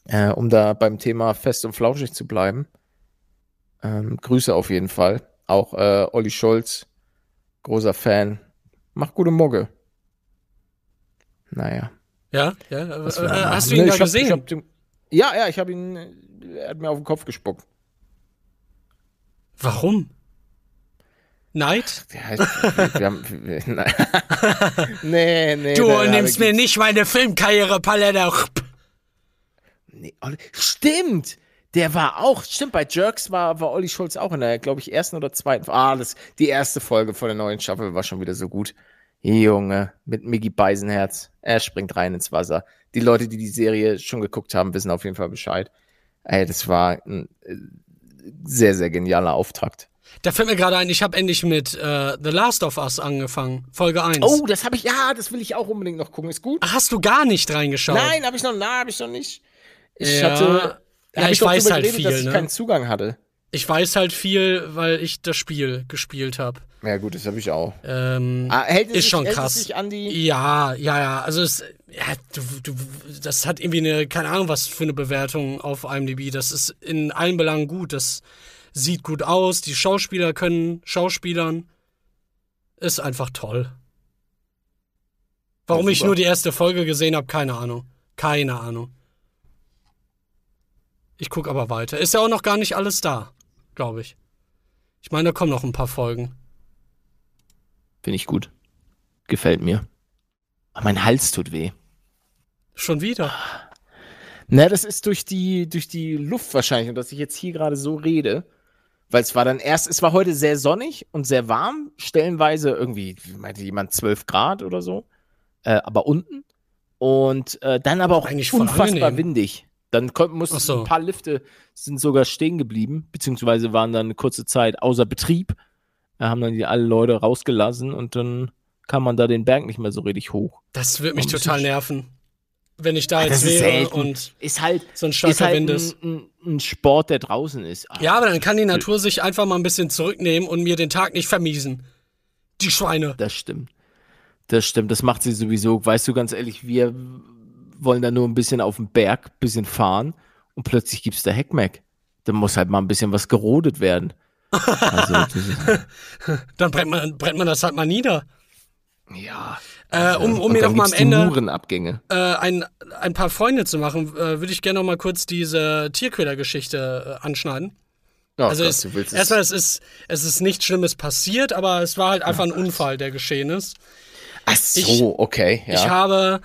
Äh, um da beim Thema fest und flauschig zu bleiben. Ähm, Grüße auf jeden Fall. Auch äh, Olli Schulz, großer Fan. Macht gute Mucke. Naja. Ja, ja. Äh, äh, hast du ihn Nee, da hab- gesehen? Hab den, ja, ja, ich habe ihn, äh, er hat mir auf den Kopf gespuckt. Warum? Neid? Wir, wir, haben, wir, nein. nee, nee. Du da- da nimmst mir nicht meine Filmkarriere, Palette. Nee, Olli, stimmt! Der war auch, stimmt, bei Jerks war, war Olli Schulz auch in der, glaube ich, ersten oder zweiten. Ah, das, die erste Folge von der neuen Staffel war schon wieder so gut. Junge, mit Miggy Beisenherz. Er springt rein ins Wasser. Die Leute, die die Serie schon geguckt haben, wissen auf jeden Fall Bescheid. Ey, das war ein äh, sehr, sehr genialer Auftakt. Da fällt mir gerade ein, ich habe endlich mit äh, The Last of Us angefangen. Folge 1. Oh, das habe ich, ja, das will ich auch unbedingt noch gucken. Ist gut? Ach, hast du gar nicht reingeschaut? Nein, habe ich noch, nein, habe ich noch nicht. Ich Ja. hatte, Ja, ich doch weiß halt geredet, viel, dass ich ne? keinen Zugang hatte. Ich weiß halt viel, weil ich das Spiel gespielt habe. Ja, gut, das habe ich auch. Ähm, Ah, hält es ist sich, schon hält krass. Es sich an die Ja, ja, ja. Also es, ja, du, du, das hat irgendwie eine, keine Ahnung, was für eine Bewertung auf IMDb. Das ist in allen Belangen gut. Das sieht gut aus. Die Schauspieler können Schauspielern. Ist einfach toll. Warum Ja, ich nur die erste Folge gesehen habe, keine Ahnung. Keine Ahnung. Ich guck aber weiter. Ist ja auch noch gar nicht alles da, glaube ich. Ich meine, da kommen noch ein paar Folgen. Finde ich gut. Gefällt mir. Aber mein Hals tut weh. Schon wieder. Na, das ist durch die, durch die Luft wahrscheinlich und dass ich jetzt hier gerade so rede. Weil es war dann erst, es war heute sehr sonnig und sehr warm, stellenweise irgendwie, wie meinte jemand, 12 Grad oder so. Äh, aber unten. Und äh, dann aber auch Eigentlich unfassbar angenehm. windig. Dann konnten, mussten Ach so. ein paar Lifte sind sogar stehen geblieben, beziehungsweise waren dann eine kurze Zeit außer Betrieb. Da haben dann die alle Leute rausgelassen und dann kam man da den Berg nicht mehr so richtig hoch. Das würde mich total nerven. Wenn ich da jetzt wäre und Ist halt, so ein starker ist halt Wind ist. ein, ein, ein Sport, der draußen ist. Ah, Ja, aber dann kann die Natur sich einfach mal ein bisschen zurücknehmen und mir den Tag nicht vermiesen. Die Schweine. Das stimmt. Das stimmt, das macht sie sowieso. Weißt du, ganz ehrlich, wir wollen da nur ein bisschen auf den Berg, ein bisschen fahren und plötzlich gibt's da Heckmeck. Da muss halt mal ein bisschen was gerodet werden. Also, Dann brennt man, brennt man das halt mal nieder. ja. Äh, um um Und mir dann noch mal am Ende äh, ein, ein paar Freunde zu machen, äh, würde ich gerne noch mal kurz diese Tierquäler-Geschichte äh, anschneiden. Oh Also Gott, es, du willst es- erstmal, es ist, es ist nichts Schlimmes passiert, aber es war halt einfach ein Unfall, der geschehen ist. Ach so, okay. Ja. Ich habe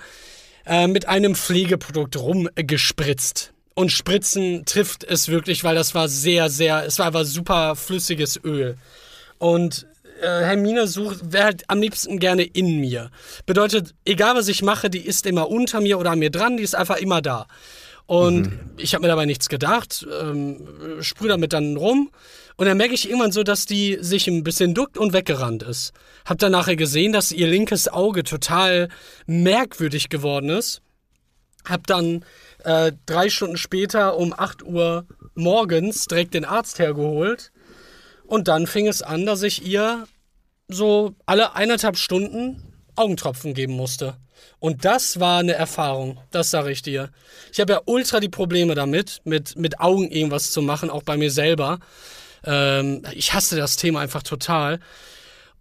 äh, mit einem Pflegeprodukt rumgespritzt. Und Spritzen trifft es wirklich, weil das war sehr, sehr, es war einfach super flüssiges Öl. Und äh, Hermine sucht, wäre halt am liebsten gerne in mir. Bedeutet, egal was ich mache, die ist immer unter mir oder an mir dran, die ist einfach immer da. Und ich habe mir dabei nichts gedacht, ähm, sprühe damit dann rum. Und dann merke ich irgendwann so, dass die sich ein bisschen duckt und weggerannt ist. Hab dann nachher gesehen, dass ihr linkes Auge total merkwürdig geworden ist. Hab dann äh, drei Stunden später um 8 Uhr morgens direkt den Arzt hergeholt. Und dann fing es an, dass ich ihr so alle eineinhalb Stunden Augentropfen geben musste. Und das war eine Erfahrung, das sage ich dir. Ich habe ja ultra die Probleme damit, mit, mit Augen irgendwas zu machen, auch bei mir selber. Ähm, ich hasse das Thema einfach total.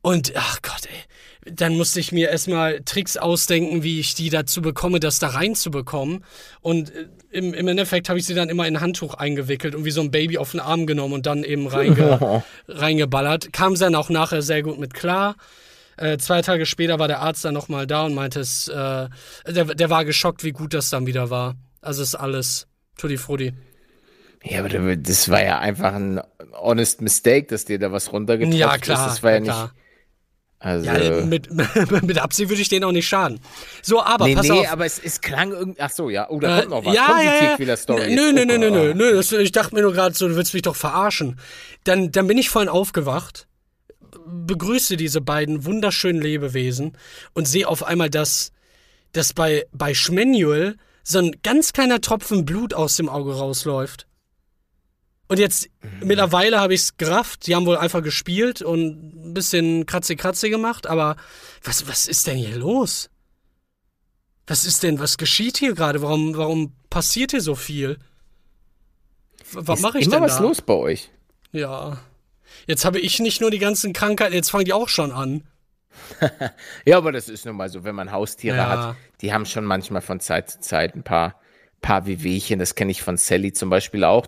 Und, ach Gott, ey. Dann musste ich mir erstmal Tricks ausdenken, wie ich die dazu bekomme, das da reinzubekommen. Und äh, im, im Endeffekt habe ich sie dann immer in ein Handtuch eingewickelt und wie so ein Baby auf den Arm genommen und dann eben reinge reingeballert. Kam sie dann auch nachher sehr gut mit klar. Äh, zwei Tage später war der Arzt dann nochmal da und meinte es, äh, der, der war geschockt, wie gut das dann wieder war. Also ist alles Tutti Frutti. Ja, aber da- das war ja einfach ein honest mistake, dass dir da was runtergetroffen Ja, ist. klar. Das war ja, klar. nicht. Also, Ja, mit, mit Absicht würde ich denen auch nicht schaden. So, aber nee, pass nee, auf. aber es, es klang irgendwie. Ach so, ja. Oh, da Äh, kommt noch was. Ja, kommt die ja, ja. Tierquäler-Story. Nö, nö, nö, nö, nö, oh. nö. Das, ich dachte mir nur gerade so, du willst mich doch verarschen. Dann, dann bin ich vorhin aufgewacht, begrüße diese beiden wunderschönen Lebewesen und sehe auf einmal, dass, dass bei, bei Schmanuel so ein ganz kleiner Tropfen Blut aus dem Auge rausläuft. Und jetzt, mittlerweile habe ich es gerafft. Die haben wohl einfach gespielt und ein bisschen kratzi-kratzi gemacht. Aber was, was ist denn hier los? Was ist denn, was geschieht hier gerade? Warum, warum passiert hier so viel? Was mache ich immer denn was da? los bei euch? Ja. Jetzt habe ich nicht nur die ganzen Krankheiten, jetzt fangen die auch schon an. Ja, aber das ist nun mal so, wenn man Haustiere Ja. hat, die haben schon manchmal von Zeit zu Zeit ein paar, paar Wehwehchen. Das kenne ich von Sally zum Beispiel auch.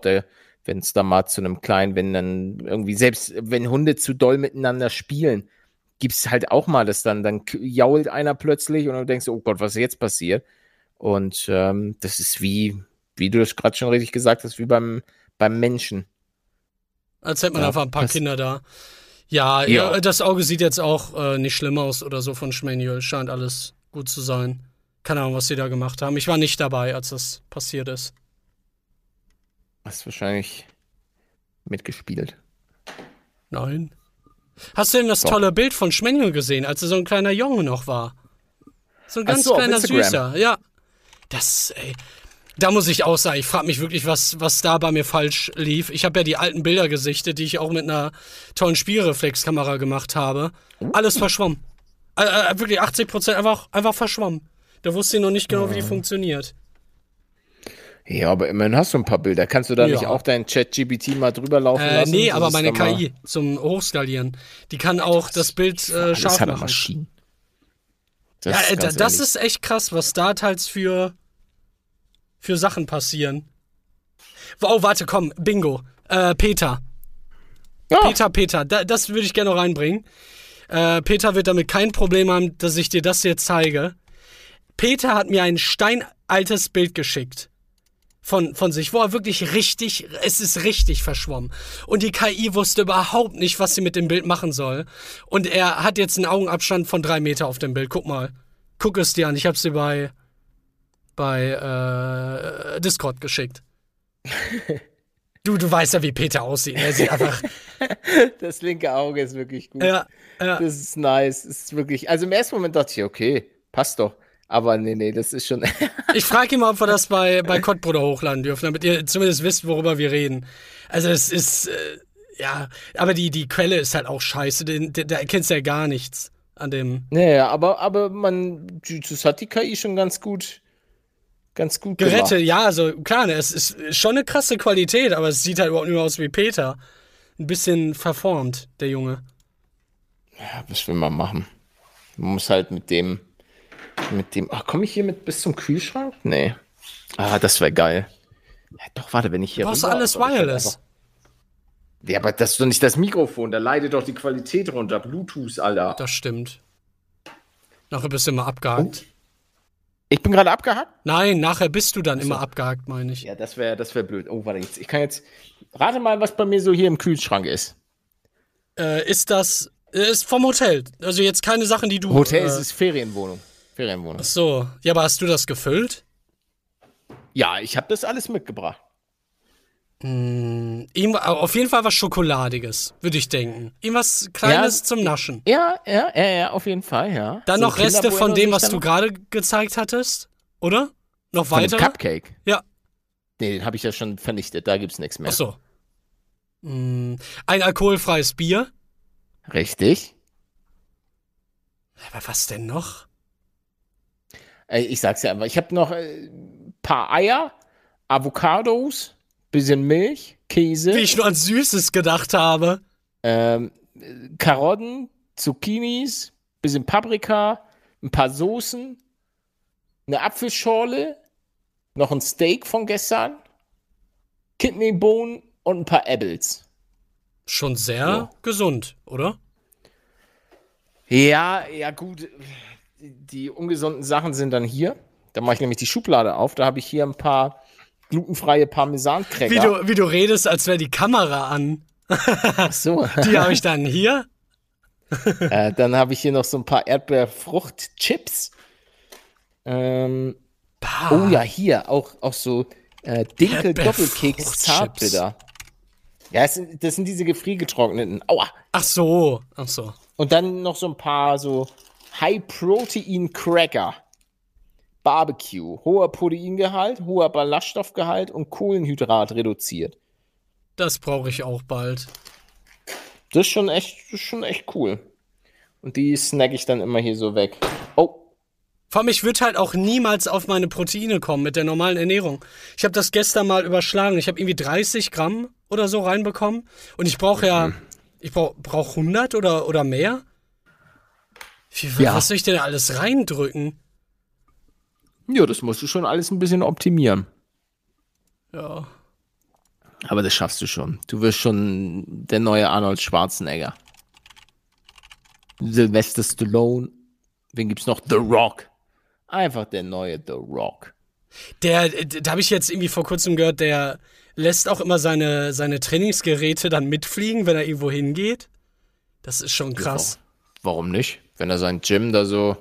Wenn es da mal zu einem kleinen, wenn dann irgendwie, selbst wenn Hunde zu doll miteinander spielen, gibt es halt auch mal, dass dann, dann jault einer plötzlich und du denkst, oh Gott, was ist jetzt passiert? Und ähm, das ist wie, wie du das gerade schon richtig gesagt hast, wie beim, beim Menschen. Als hätte man Ja, einfach ein paar das- Kinder da. Ja, ja. Ja. das Auge sieht jetzt auch äh, nicht schlimm aus oder so von Schmanuel. Scheint alles gut zu sein. Keine Ahnung, was sie da gemacht haben. Ich war nicht dabei, als das passiert ist. Hast wahrscheinlich mitgespielt. Nein. Hast du denn das Doch. tolle Bild von Schmanuel gesehen, als er so ein kleiner Junge noch war? So ein ganz so, kleiner. Süßer, ja. Das, ey. Da muss ich auch sagen, ich frage mich wirklich, was, was da bei mir falsch lief. Ich habe ja die alten Bilder gesichtet, die ich auch mit einer tollen Spielreflexkamera gemacht habe. Alles verschwommen. Äh, äh, wirklich 80 Prozent einfach, einfach verschwommen. Da wusste ich noch nicht genau, wie die funktioniert. Ja, aber immerhin hast du ein paar Bilder. Kannst du da Ja. nicht auch dein Chat-GBT mal drüber laufen Äh, lassen? nee, Das aber meine KI zum Hochskalieren, die kann auch das Bild äh, scharf machen. Maschinen. Das Ja, ist äh, das ehrlich. ist echt krass, was da teils für, für Sachen passieren. Oh, warte, komm, Bingo. Äh, Peter. Ja, Peter, Peter, da, das würde ich gerne noch reinbringen. Äh, Peter wird damit kein Problem haben, dass ich dir das jetzt zeige. Peter hat mir ein steinaltes Bild geschickt. Von, von sich, wo er wirklich richtig, es ist richtig verschwommen. Und die KI wusste überhaupt nicht, was sie mit dem Bild machen soll. Und er hat jetzt einen Augenabstand von drei Meter auf dem Bild. Guck mal. Guck es dir an. Ich hab's dir bei, bei äh, Discord geschickt. Du, du weißt ja, wie Peter aussieht. Er sieht einfach. das linke Auge ist wirklich gut. ja, ja. Das ist nice. Das ist wirklich. Also im ersten Moment dachte ich, okay, passt doch. Aber nee, nee, das ist schon. Ich frage ihn mal, ob wir das bei, bei Kottbruder hochladen dürfen, damit ihr zumindest wisst, worüber wir reden. Also es ist, äh, ja, aber die, die Quelle ist halt auch scheiße, da erkennst du ja gar nichts an dem. naja, aber, aber man, das hat die KI schon ganz gut, ganz gut Gerettet, gemacht. ja, also klar, ne, es ist schon eine krasse Qualität, aber es sieht halt überhaupt nicht mehr aus wie Peter. Ein bisschen verformt, der Junge. Ja, was will man machen? Man muss halt mit dem, mit dem, ach, komme ich hier mit bis zum Kühlschrank? Nee. Ah, das wäre geil. Ja, doch, warte, wenn ich hier. Du brauchst rüber- alles wireless. einfach- Ja, aber das ist doch nicht das Mikrofon, da leidet doch die Qualität runter. Bluetooth, Alter. Das stimmt. Nachher bist du immer abgehakt. Ich bin gerade abgehackt? Nein, nachher bist du dann immer abgehakt, meine ich. Ja, das wäre das wär blöd. Oh, warte, jetzt. Ich kann jetzt. Rate mal, was bei mir so hier im Kühlschrank ist. Äh, ist das, äh, ist vom Hotel. Also jetzt keine Sachen, die du. Hotel äh, ist es Ferienwohnung. Ferienwohnung. So, ja, aber hast du das gefüllt? Ja, ich habe das alles mitgebracht. Irgendwas, auf jeden Fall was Schokoladiges, würde ich denken. Irgendwas Kleines Ja. zum Naschen. Ja, ja, ja, ja, auf jeden Fall, ja. Dann So noch Reste von dem, was du gerade gezeigt hattest, oder? Noch Von weiter? Cupcake. Ja. Nee, den habe ich ja schon vernichtet. Da gibt's nichts mehr. Ach so. Mm, Ein alkoholfreies Bier. Richtig. Aber was denn noch? Äh, Ich sag's ja einfach. Ich habe noch äh, paar Eier, Avocados, bisschen Milch, Käse, Wie ich nur an Süßes gedacht habe. ähm, äh, Karotten, Zucchinis, bisschen Paprika, ein paar Soßen, eine Apfelschorle, noch ein Steak von gestern, Kidneybohnen und ein paar Apples. Schon sehr Ja. gesund, oder? Ja, ja gut. Die, ungesunden Sachen sind dann hier. Da mache ich nämlich die Schublade auf. Da habe ich hier ein paar glutenfreie Parmesancracker. Wie du, wie du redest, als wäre die Kamera an. Ach so. Die habe ich dann hier. äh, dann habe ich hier noch so ein paar Erdbeerfruchtchips. Ähm, oh ja, hier auch, auch so äh, Dinkel Erdbeerfruchtchips. Doppelkeks Zartbitter. Ja, das sind, das sind diese gefriergetrockneten. Aua. Ach so, ach so. Und dann noch so ein paar so High-Protein-Cracker. Barbecue. Hoher Proteingehalt, hoher Ballaststoffgehalt und Kohlenhydrat reduziert. Das brauche ich auch bald. Das ist schon echt, das ist schon echt cool. Und die snack ich dann immer hier so weg. Oh, Vor allem, ich würde halt auch niemals auf meine Proteine kommen mit der normalen Ernährung. Ich habe das gestern mal überschlagen. Ich habe irgendwie 30 Gramm oder so reinbekommen. Und ich brauche ja, ich brauche brauch 100 oder, oder mehr. Wie, Ja. Was soll ich denn alles reindrücken? ja, das musst du schon alles ein bisschen optimieren. Ja. Aber das schaffst du schon. Du wirst schon der neue Arnold Schwarzenegger. Sylvester Stallone. Wen gibt's noch? The Rock. Einfach der neue The Rock. Der, da habe ich jetzt irgendwie vor kurzem gehört, der lässt auch immer seine, seine Trainingsgeräte dann mitfliegen, wenn er irgendwo hingeht. Das ist schon krass. Warum nicht? Wenn er sein Gym da so.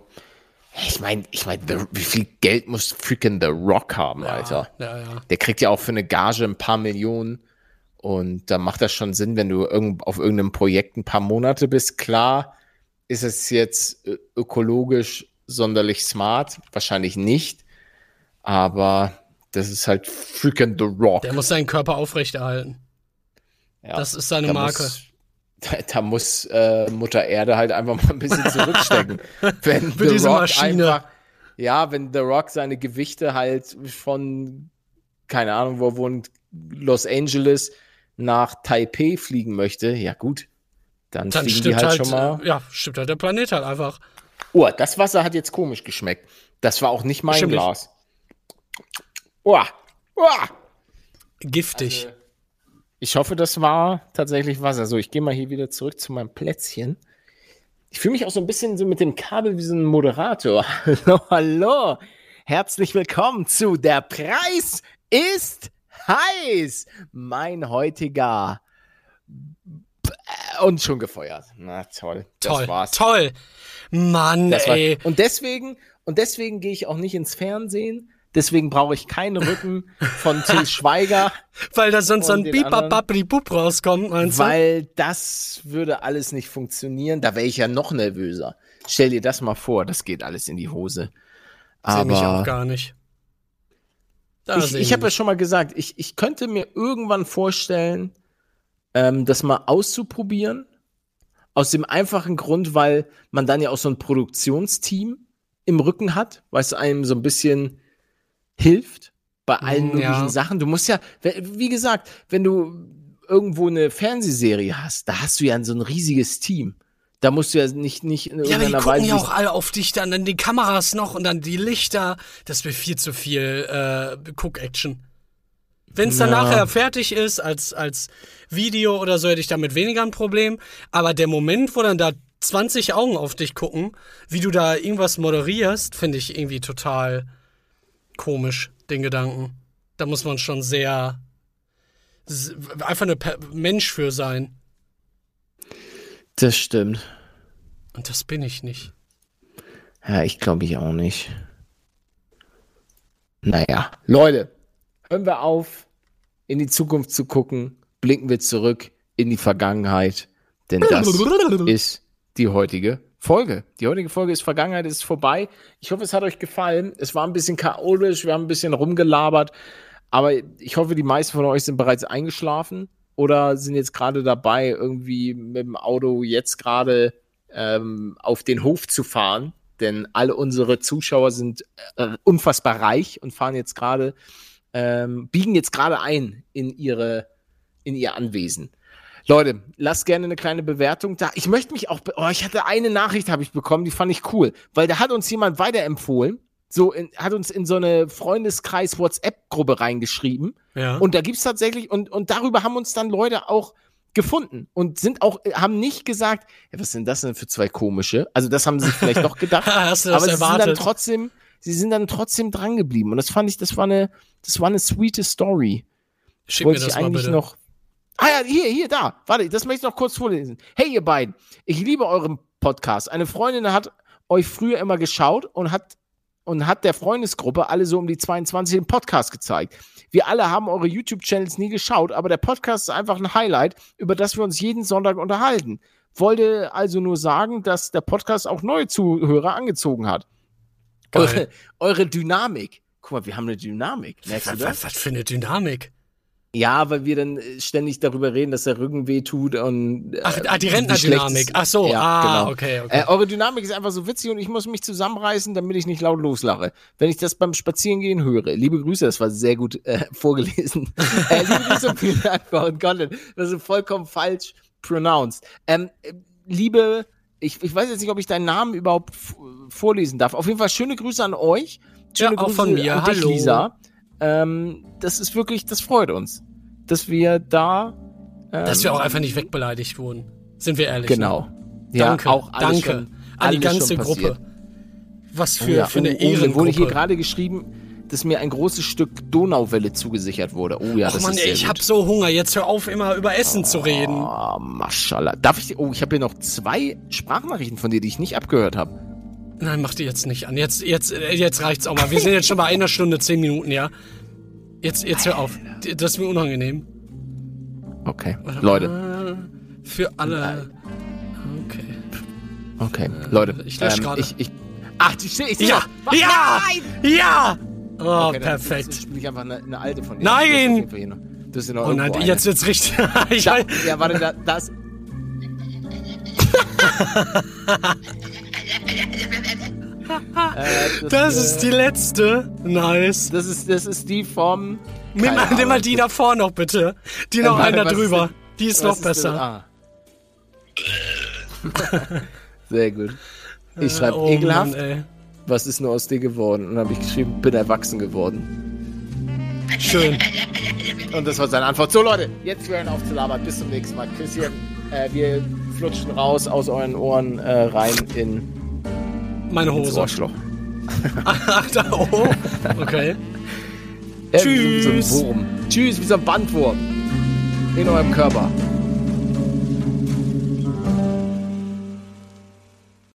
Ich meine, ich meine, wie viel Geld muss freaking The Rock haben, Alter? Ja, ja. Der kriegt ja auch für eine Gage ein paar Millionen. Und da macht das schon Sinn, wenn du irgend, auf irgendeinem Projekt ein paar Monate bist. Klar ist es jetzt ö- ökologisch sonderlich smart, wahrscheinlich nicht. Aber Das ist halt freaking The Rock. Der muss seinen Körper aufrechterhalten. Ja. Das ist seine Marke. Muss, da, da muss äh, Mutter Erde halt einfach mal ein bisschen zurückstecken. wenn Für diese Maschine. einfach, ja, wenn The Rock seine Gewichte halt von, keine Ahnung, wo wohnt, Los Angeles nach Taipei fliegen möchte, ja gut, dann, Dann fliegen die stimmt halt, halt, schon mal. ja, stimmt halt der Planet halt einfach. Oh, das Wasser hat jetzt komisch geschmeckt. Das war auch nicht mein Schimmelig. Glas. Oh, oh. Giftig. Ich hoffe, das war tatsächlich Wasser. So, ich gehe mal hier wieder zurück zu meinem Plätzchen. Ich fühle mich auch so ein bisschen so mit dem Kabel wie so ein Moderator. Hallo, hallo. Herzlich willkommen zu Der Preis ist heiß. Mein heutiger und schon gefeuert. Na toll. Das toll, war's. toll. Mann, Das war, ey. und deswegen, und deswegen gehe ich auch nicht ins Fernsehen. Deswegen brauche ich keinen Rücken von Till Schweiger, Weil da sonst so ein Bipapapri-Pup rauskommt, meinst du? weil das würde alles nicht funktionieren. Da wäre ich ja noch nervöser. Stell dir das mal vor, das geht alles in die Hose. Sehe mich auch Aber gar nicht. Da ich, ich habe ja schon mal gesagt, ich, ich könnte mir irgendwann vorstellen, ähm, das mal auszuprobieren. Aus dem einfachen Grund, weil man dann ja auch so ein Produktionsteam im Rücken hat, was einem so ein bisschen hilft bei allen Mm, möglichen ja. Sachen. Du musst ja, wie gesagt, wenn du irgendwo eine Fernsehserie hast, da hast du ja so ein riesiges Team. Da musst du ja nicht, nicht in Ja, aber die irgendeiner gucken Weise. ja auch alle auf dich dann, dann die Kameras noch und dann die Lichter. Das wird viel zu viel äh, Cook-Action. Wenn es dann Ja. nachher fertig ist als, als Video oder so, hätte ich damit weniger ein Problem. Aber der Moment, wo dann da 20 Augen auf dich gucken, wie du da irgendwas moderierst, finde ich irgendwie total komisch, den Gedanken. Da muss man schon sehr einfach ein Mensch für sein. das stimmt. Und das bin ich nicht. Ja, ich glaube ich auch nicht. Naja, Leute, hören wir auf, in die Zukunft zu gucken, blicken wir zurück in die Vergangenheit, denn das ist die heutige Folge. Die heutige Folge ist Vergangenheit, ist vorbei. Ich hoffe, es hat euch gefallen. Es war ein bisschen chaotisch, wir haben ein bisschen rumgelabert, aber ich hoffe, die meisten von euch sind bereits eingeschlafen oder sind jetzt gerade dabei, irgendwie mit dem Auto jetzt gerade ähm, auf den Hof zu fahren, denn alle unsere Zuschauer sind äh, unfassbar reich und fahren jetzt gerade, ähm, biegen jetzt gerade ein in ihre, in ihr Anwesen. Leute, lasst gerne eine kleine Bewertung da. Ich möchte mich auch, oh, ich hatte eine Nachricht habe ich bekommen, die fand ich cool, weil da hat uns jemand weiterempfohlen, so in, hat uns in so eine Freundeskreis WhatsApp-Gruppe reingeschrieben. Ja. Und da gibt's tatsächlich, und, und darüber haben uns dann Leute auch gefunden und sind auch, haben nicht gesagt, ja, was sind das denn für zwei komische? Also das haben sie vielleicht doch gedacht. Hast du das aber sie sind dann erwartet? trotzdem, sie sind dann trotzdem dran geblieben. Und das fand ich, das war eine, das war eine sweete Story. Schick mir Wollte das ich mal eigentlich bitte. noch. Ah ja, hier, hier, da. Warte, das möchte ich noch kurz vorlesen. Hey, ihr beiden, ich liebe euren Podcast. Eine Freundin hat euch früher immer geschaut und hat und hat der Freundesgruppe alle so um die 22 den Podcast gezeigt. Wir alle haben eure YouTube-Channels nie geschaut, aber der Podcast ist einfach ein Highlight, über das wir uns jeden Sonntag unterhalten. Wollte also nur sagen, dass der Podcast auch neue Zuhörer angezogen hat. Eure, eure Dynamik. Guck mal, wir haben eine Dynamik. Merkst du Was, das? was, was für eine Dynamik. Ja, weil wir dann äh, ständig darüber reden, dass der Rücken weh tut und äh, Ach, ah, die Rentnerdynamik. Ach so, ja, ah, genau. okay, okay. Äh, eure Dynamik ist einfach so witzig und ich muss mich zusammenreißen, damit ich nicht laut loslache. Wenn ich das beim Spazierengehen höre. Liebe Grüße, das war sehr gut äh, vorgelesen. äh, liebe Grüße vielen Dank für euren Content. Das ist vollkommen falsch pronounced. Ähm, äh, liebe, ich, ich weiß jetzt nicht, ob ich deinen Namen überhaupt vorlesen darf. Auf jeden Fall schöne Grüße an euch. Schöne Ja, auch Grüße von mir. an dich, Hallo. Lisa. Ähm, das ist wirklich, das freut uns, dass wir da. Ähm, Dass wir auch einfach nicht wegbeleidigt wurden. Sind wir ehrlich. Genau. Ne? Ja, Danke, auch alles danke schon- an die ganze. Gruppe. Was Oh für, ja, für eine oh, oh, mir wurde hier gerade geschrieben, dass mir ein großes Stück Donauwelle zugesichert wurde. Oh ja, Ach das Mann, ist ey, sehr ich gut. hab so Hunger. Jetzt hör auf, immer über Essen zu reden. Oh, Maschallah. Darf ich, oh, ich habe hier noch zwei Sprachnachrichten von dir, die ich nicht abgehört habe. Nein, mach die jetzt nicht an. Jetzt, jetzt, jetzt reicht's auch mal. Wir sind jetzt schon bei einer Stunde, zehn Minuten, ja? Jetzt, jetzt hör auf. Das ist mir unangenehm. Okay, Leute, Für alle. Okay. okay, Leute. ich lösch gerade. Ich, ich, ach, die steht, ich seh Ja! noch. Ja! Ja! Oh, Okay, dann perfekt. spiele ich einfach eine, eine alte von dir. Nein! Fall hier noch- Oh nein, eine. jetzt wird's richtig. ich Da, weiß, ja, warte, da, das. äh, das ist die letzte. Nice. Das ist, das ist die vom. Nimm mal, nimm mal die davor noch bitte. Die noch warte, einer ist drüber. denn- Die ist noch besser. denn- Ah. Sehr gut. Ich schreibe oh ekelhaft. Mann, was ist nur aus dir geworden? Und dann habe ich geschrieben, bin erwachsen geworden. Schön. Und das war seine Antwort. So Leute, jetzt hören auf zu labern. Bis zum nächsten Mal. Küsschen. Äh, wir flutschen raus aus euren Ohren äh, rein in Meine Hose. Ohrschloch. Ach, da, oh. Okay. Äh, wie Tschüss. so ein Wurm. Tschüss, wie so ein Bandwurm. In eurem Körper.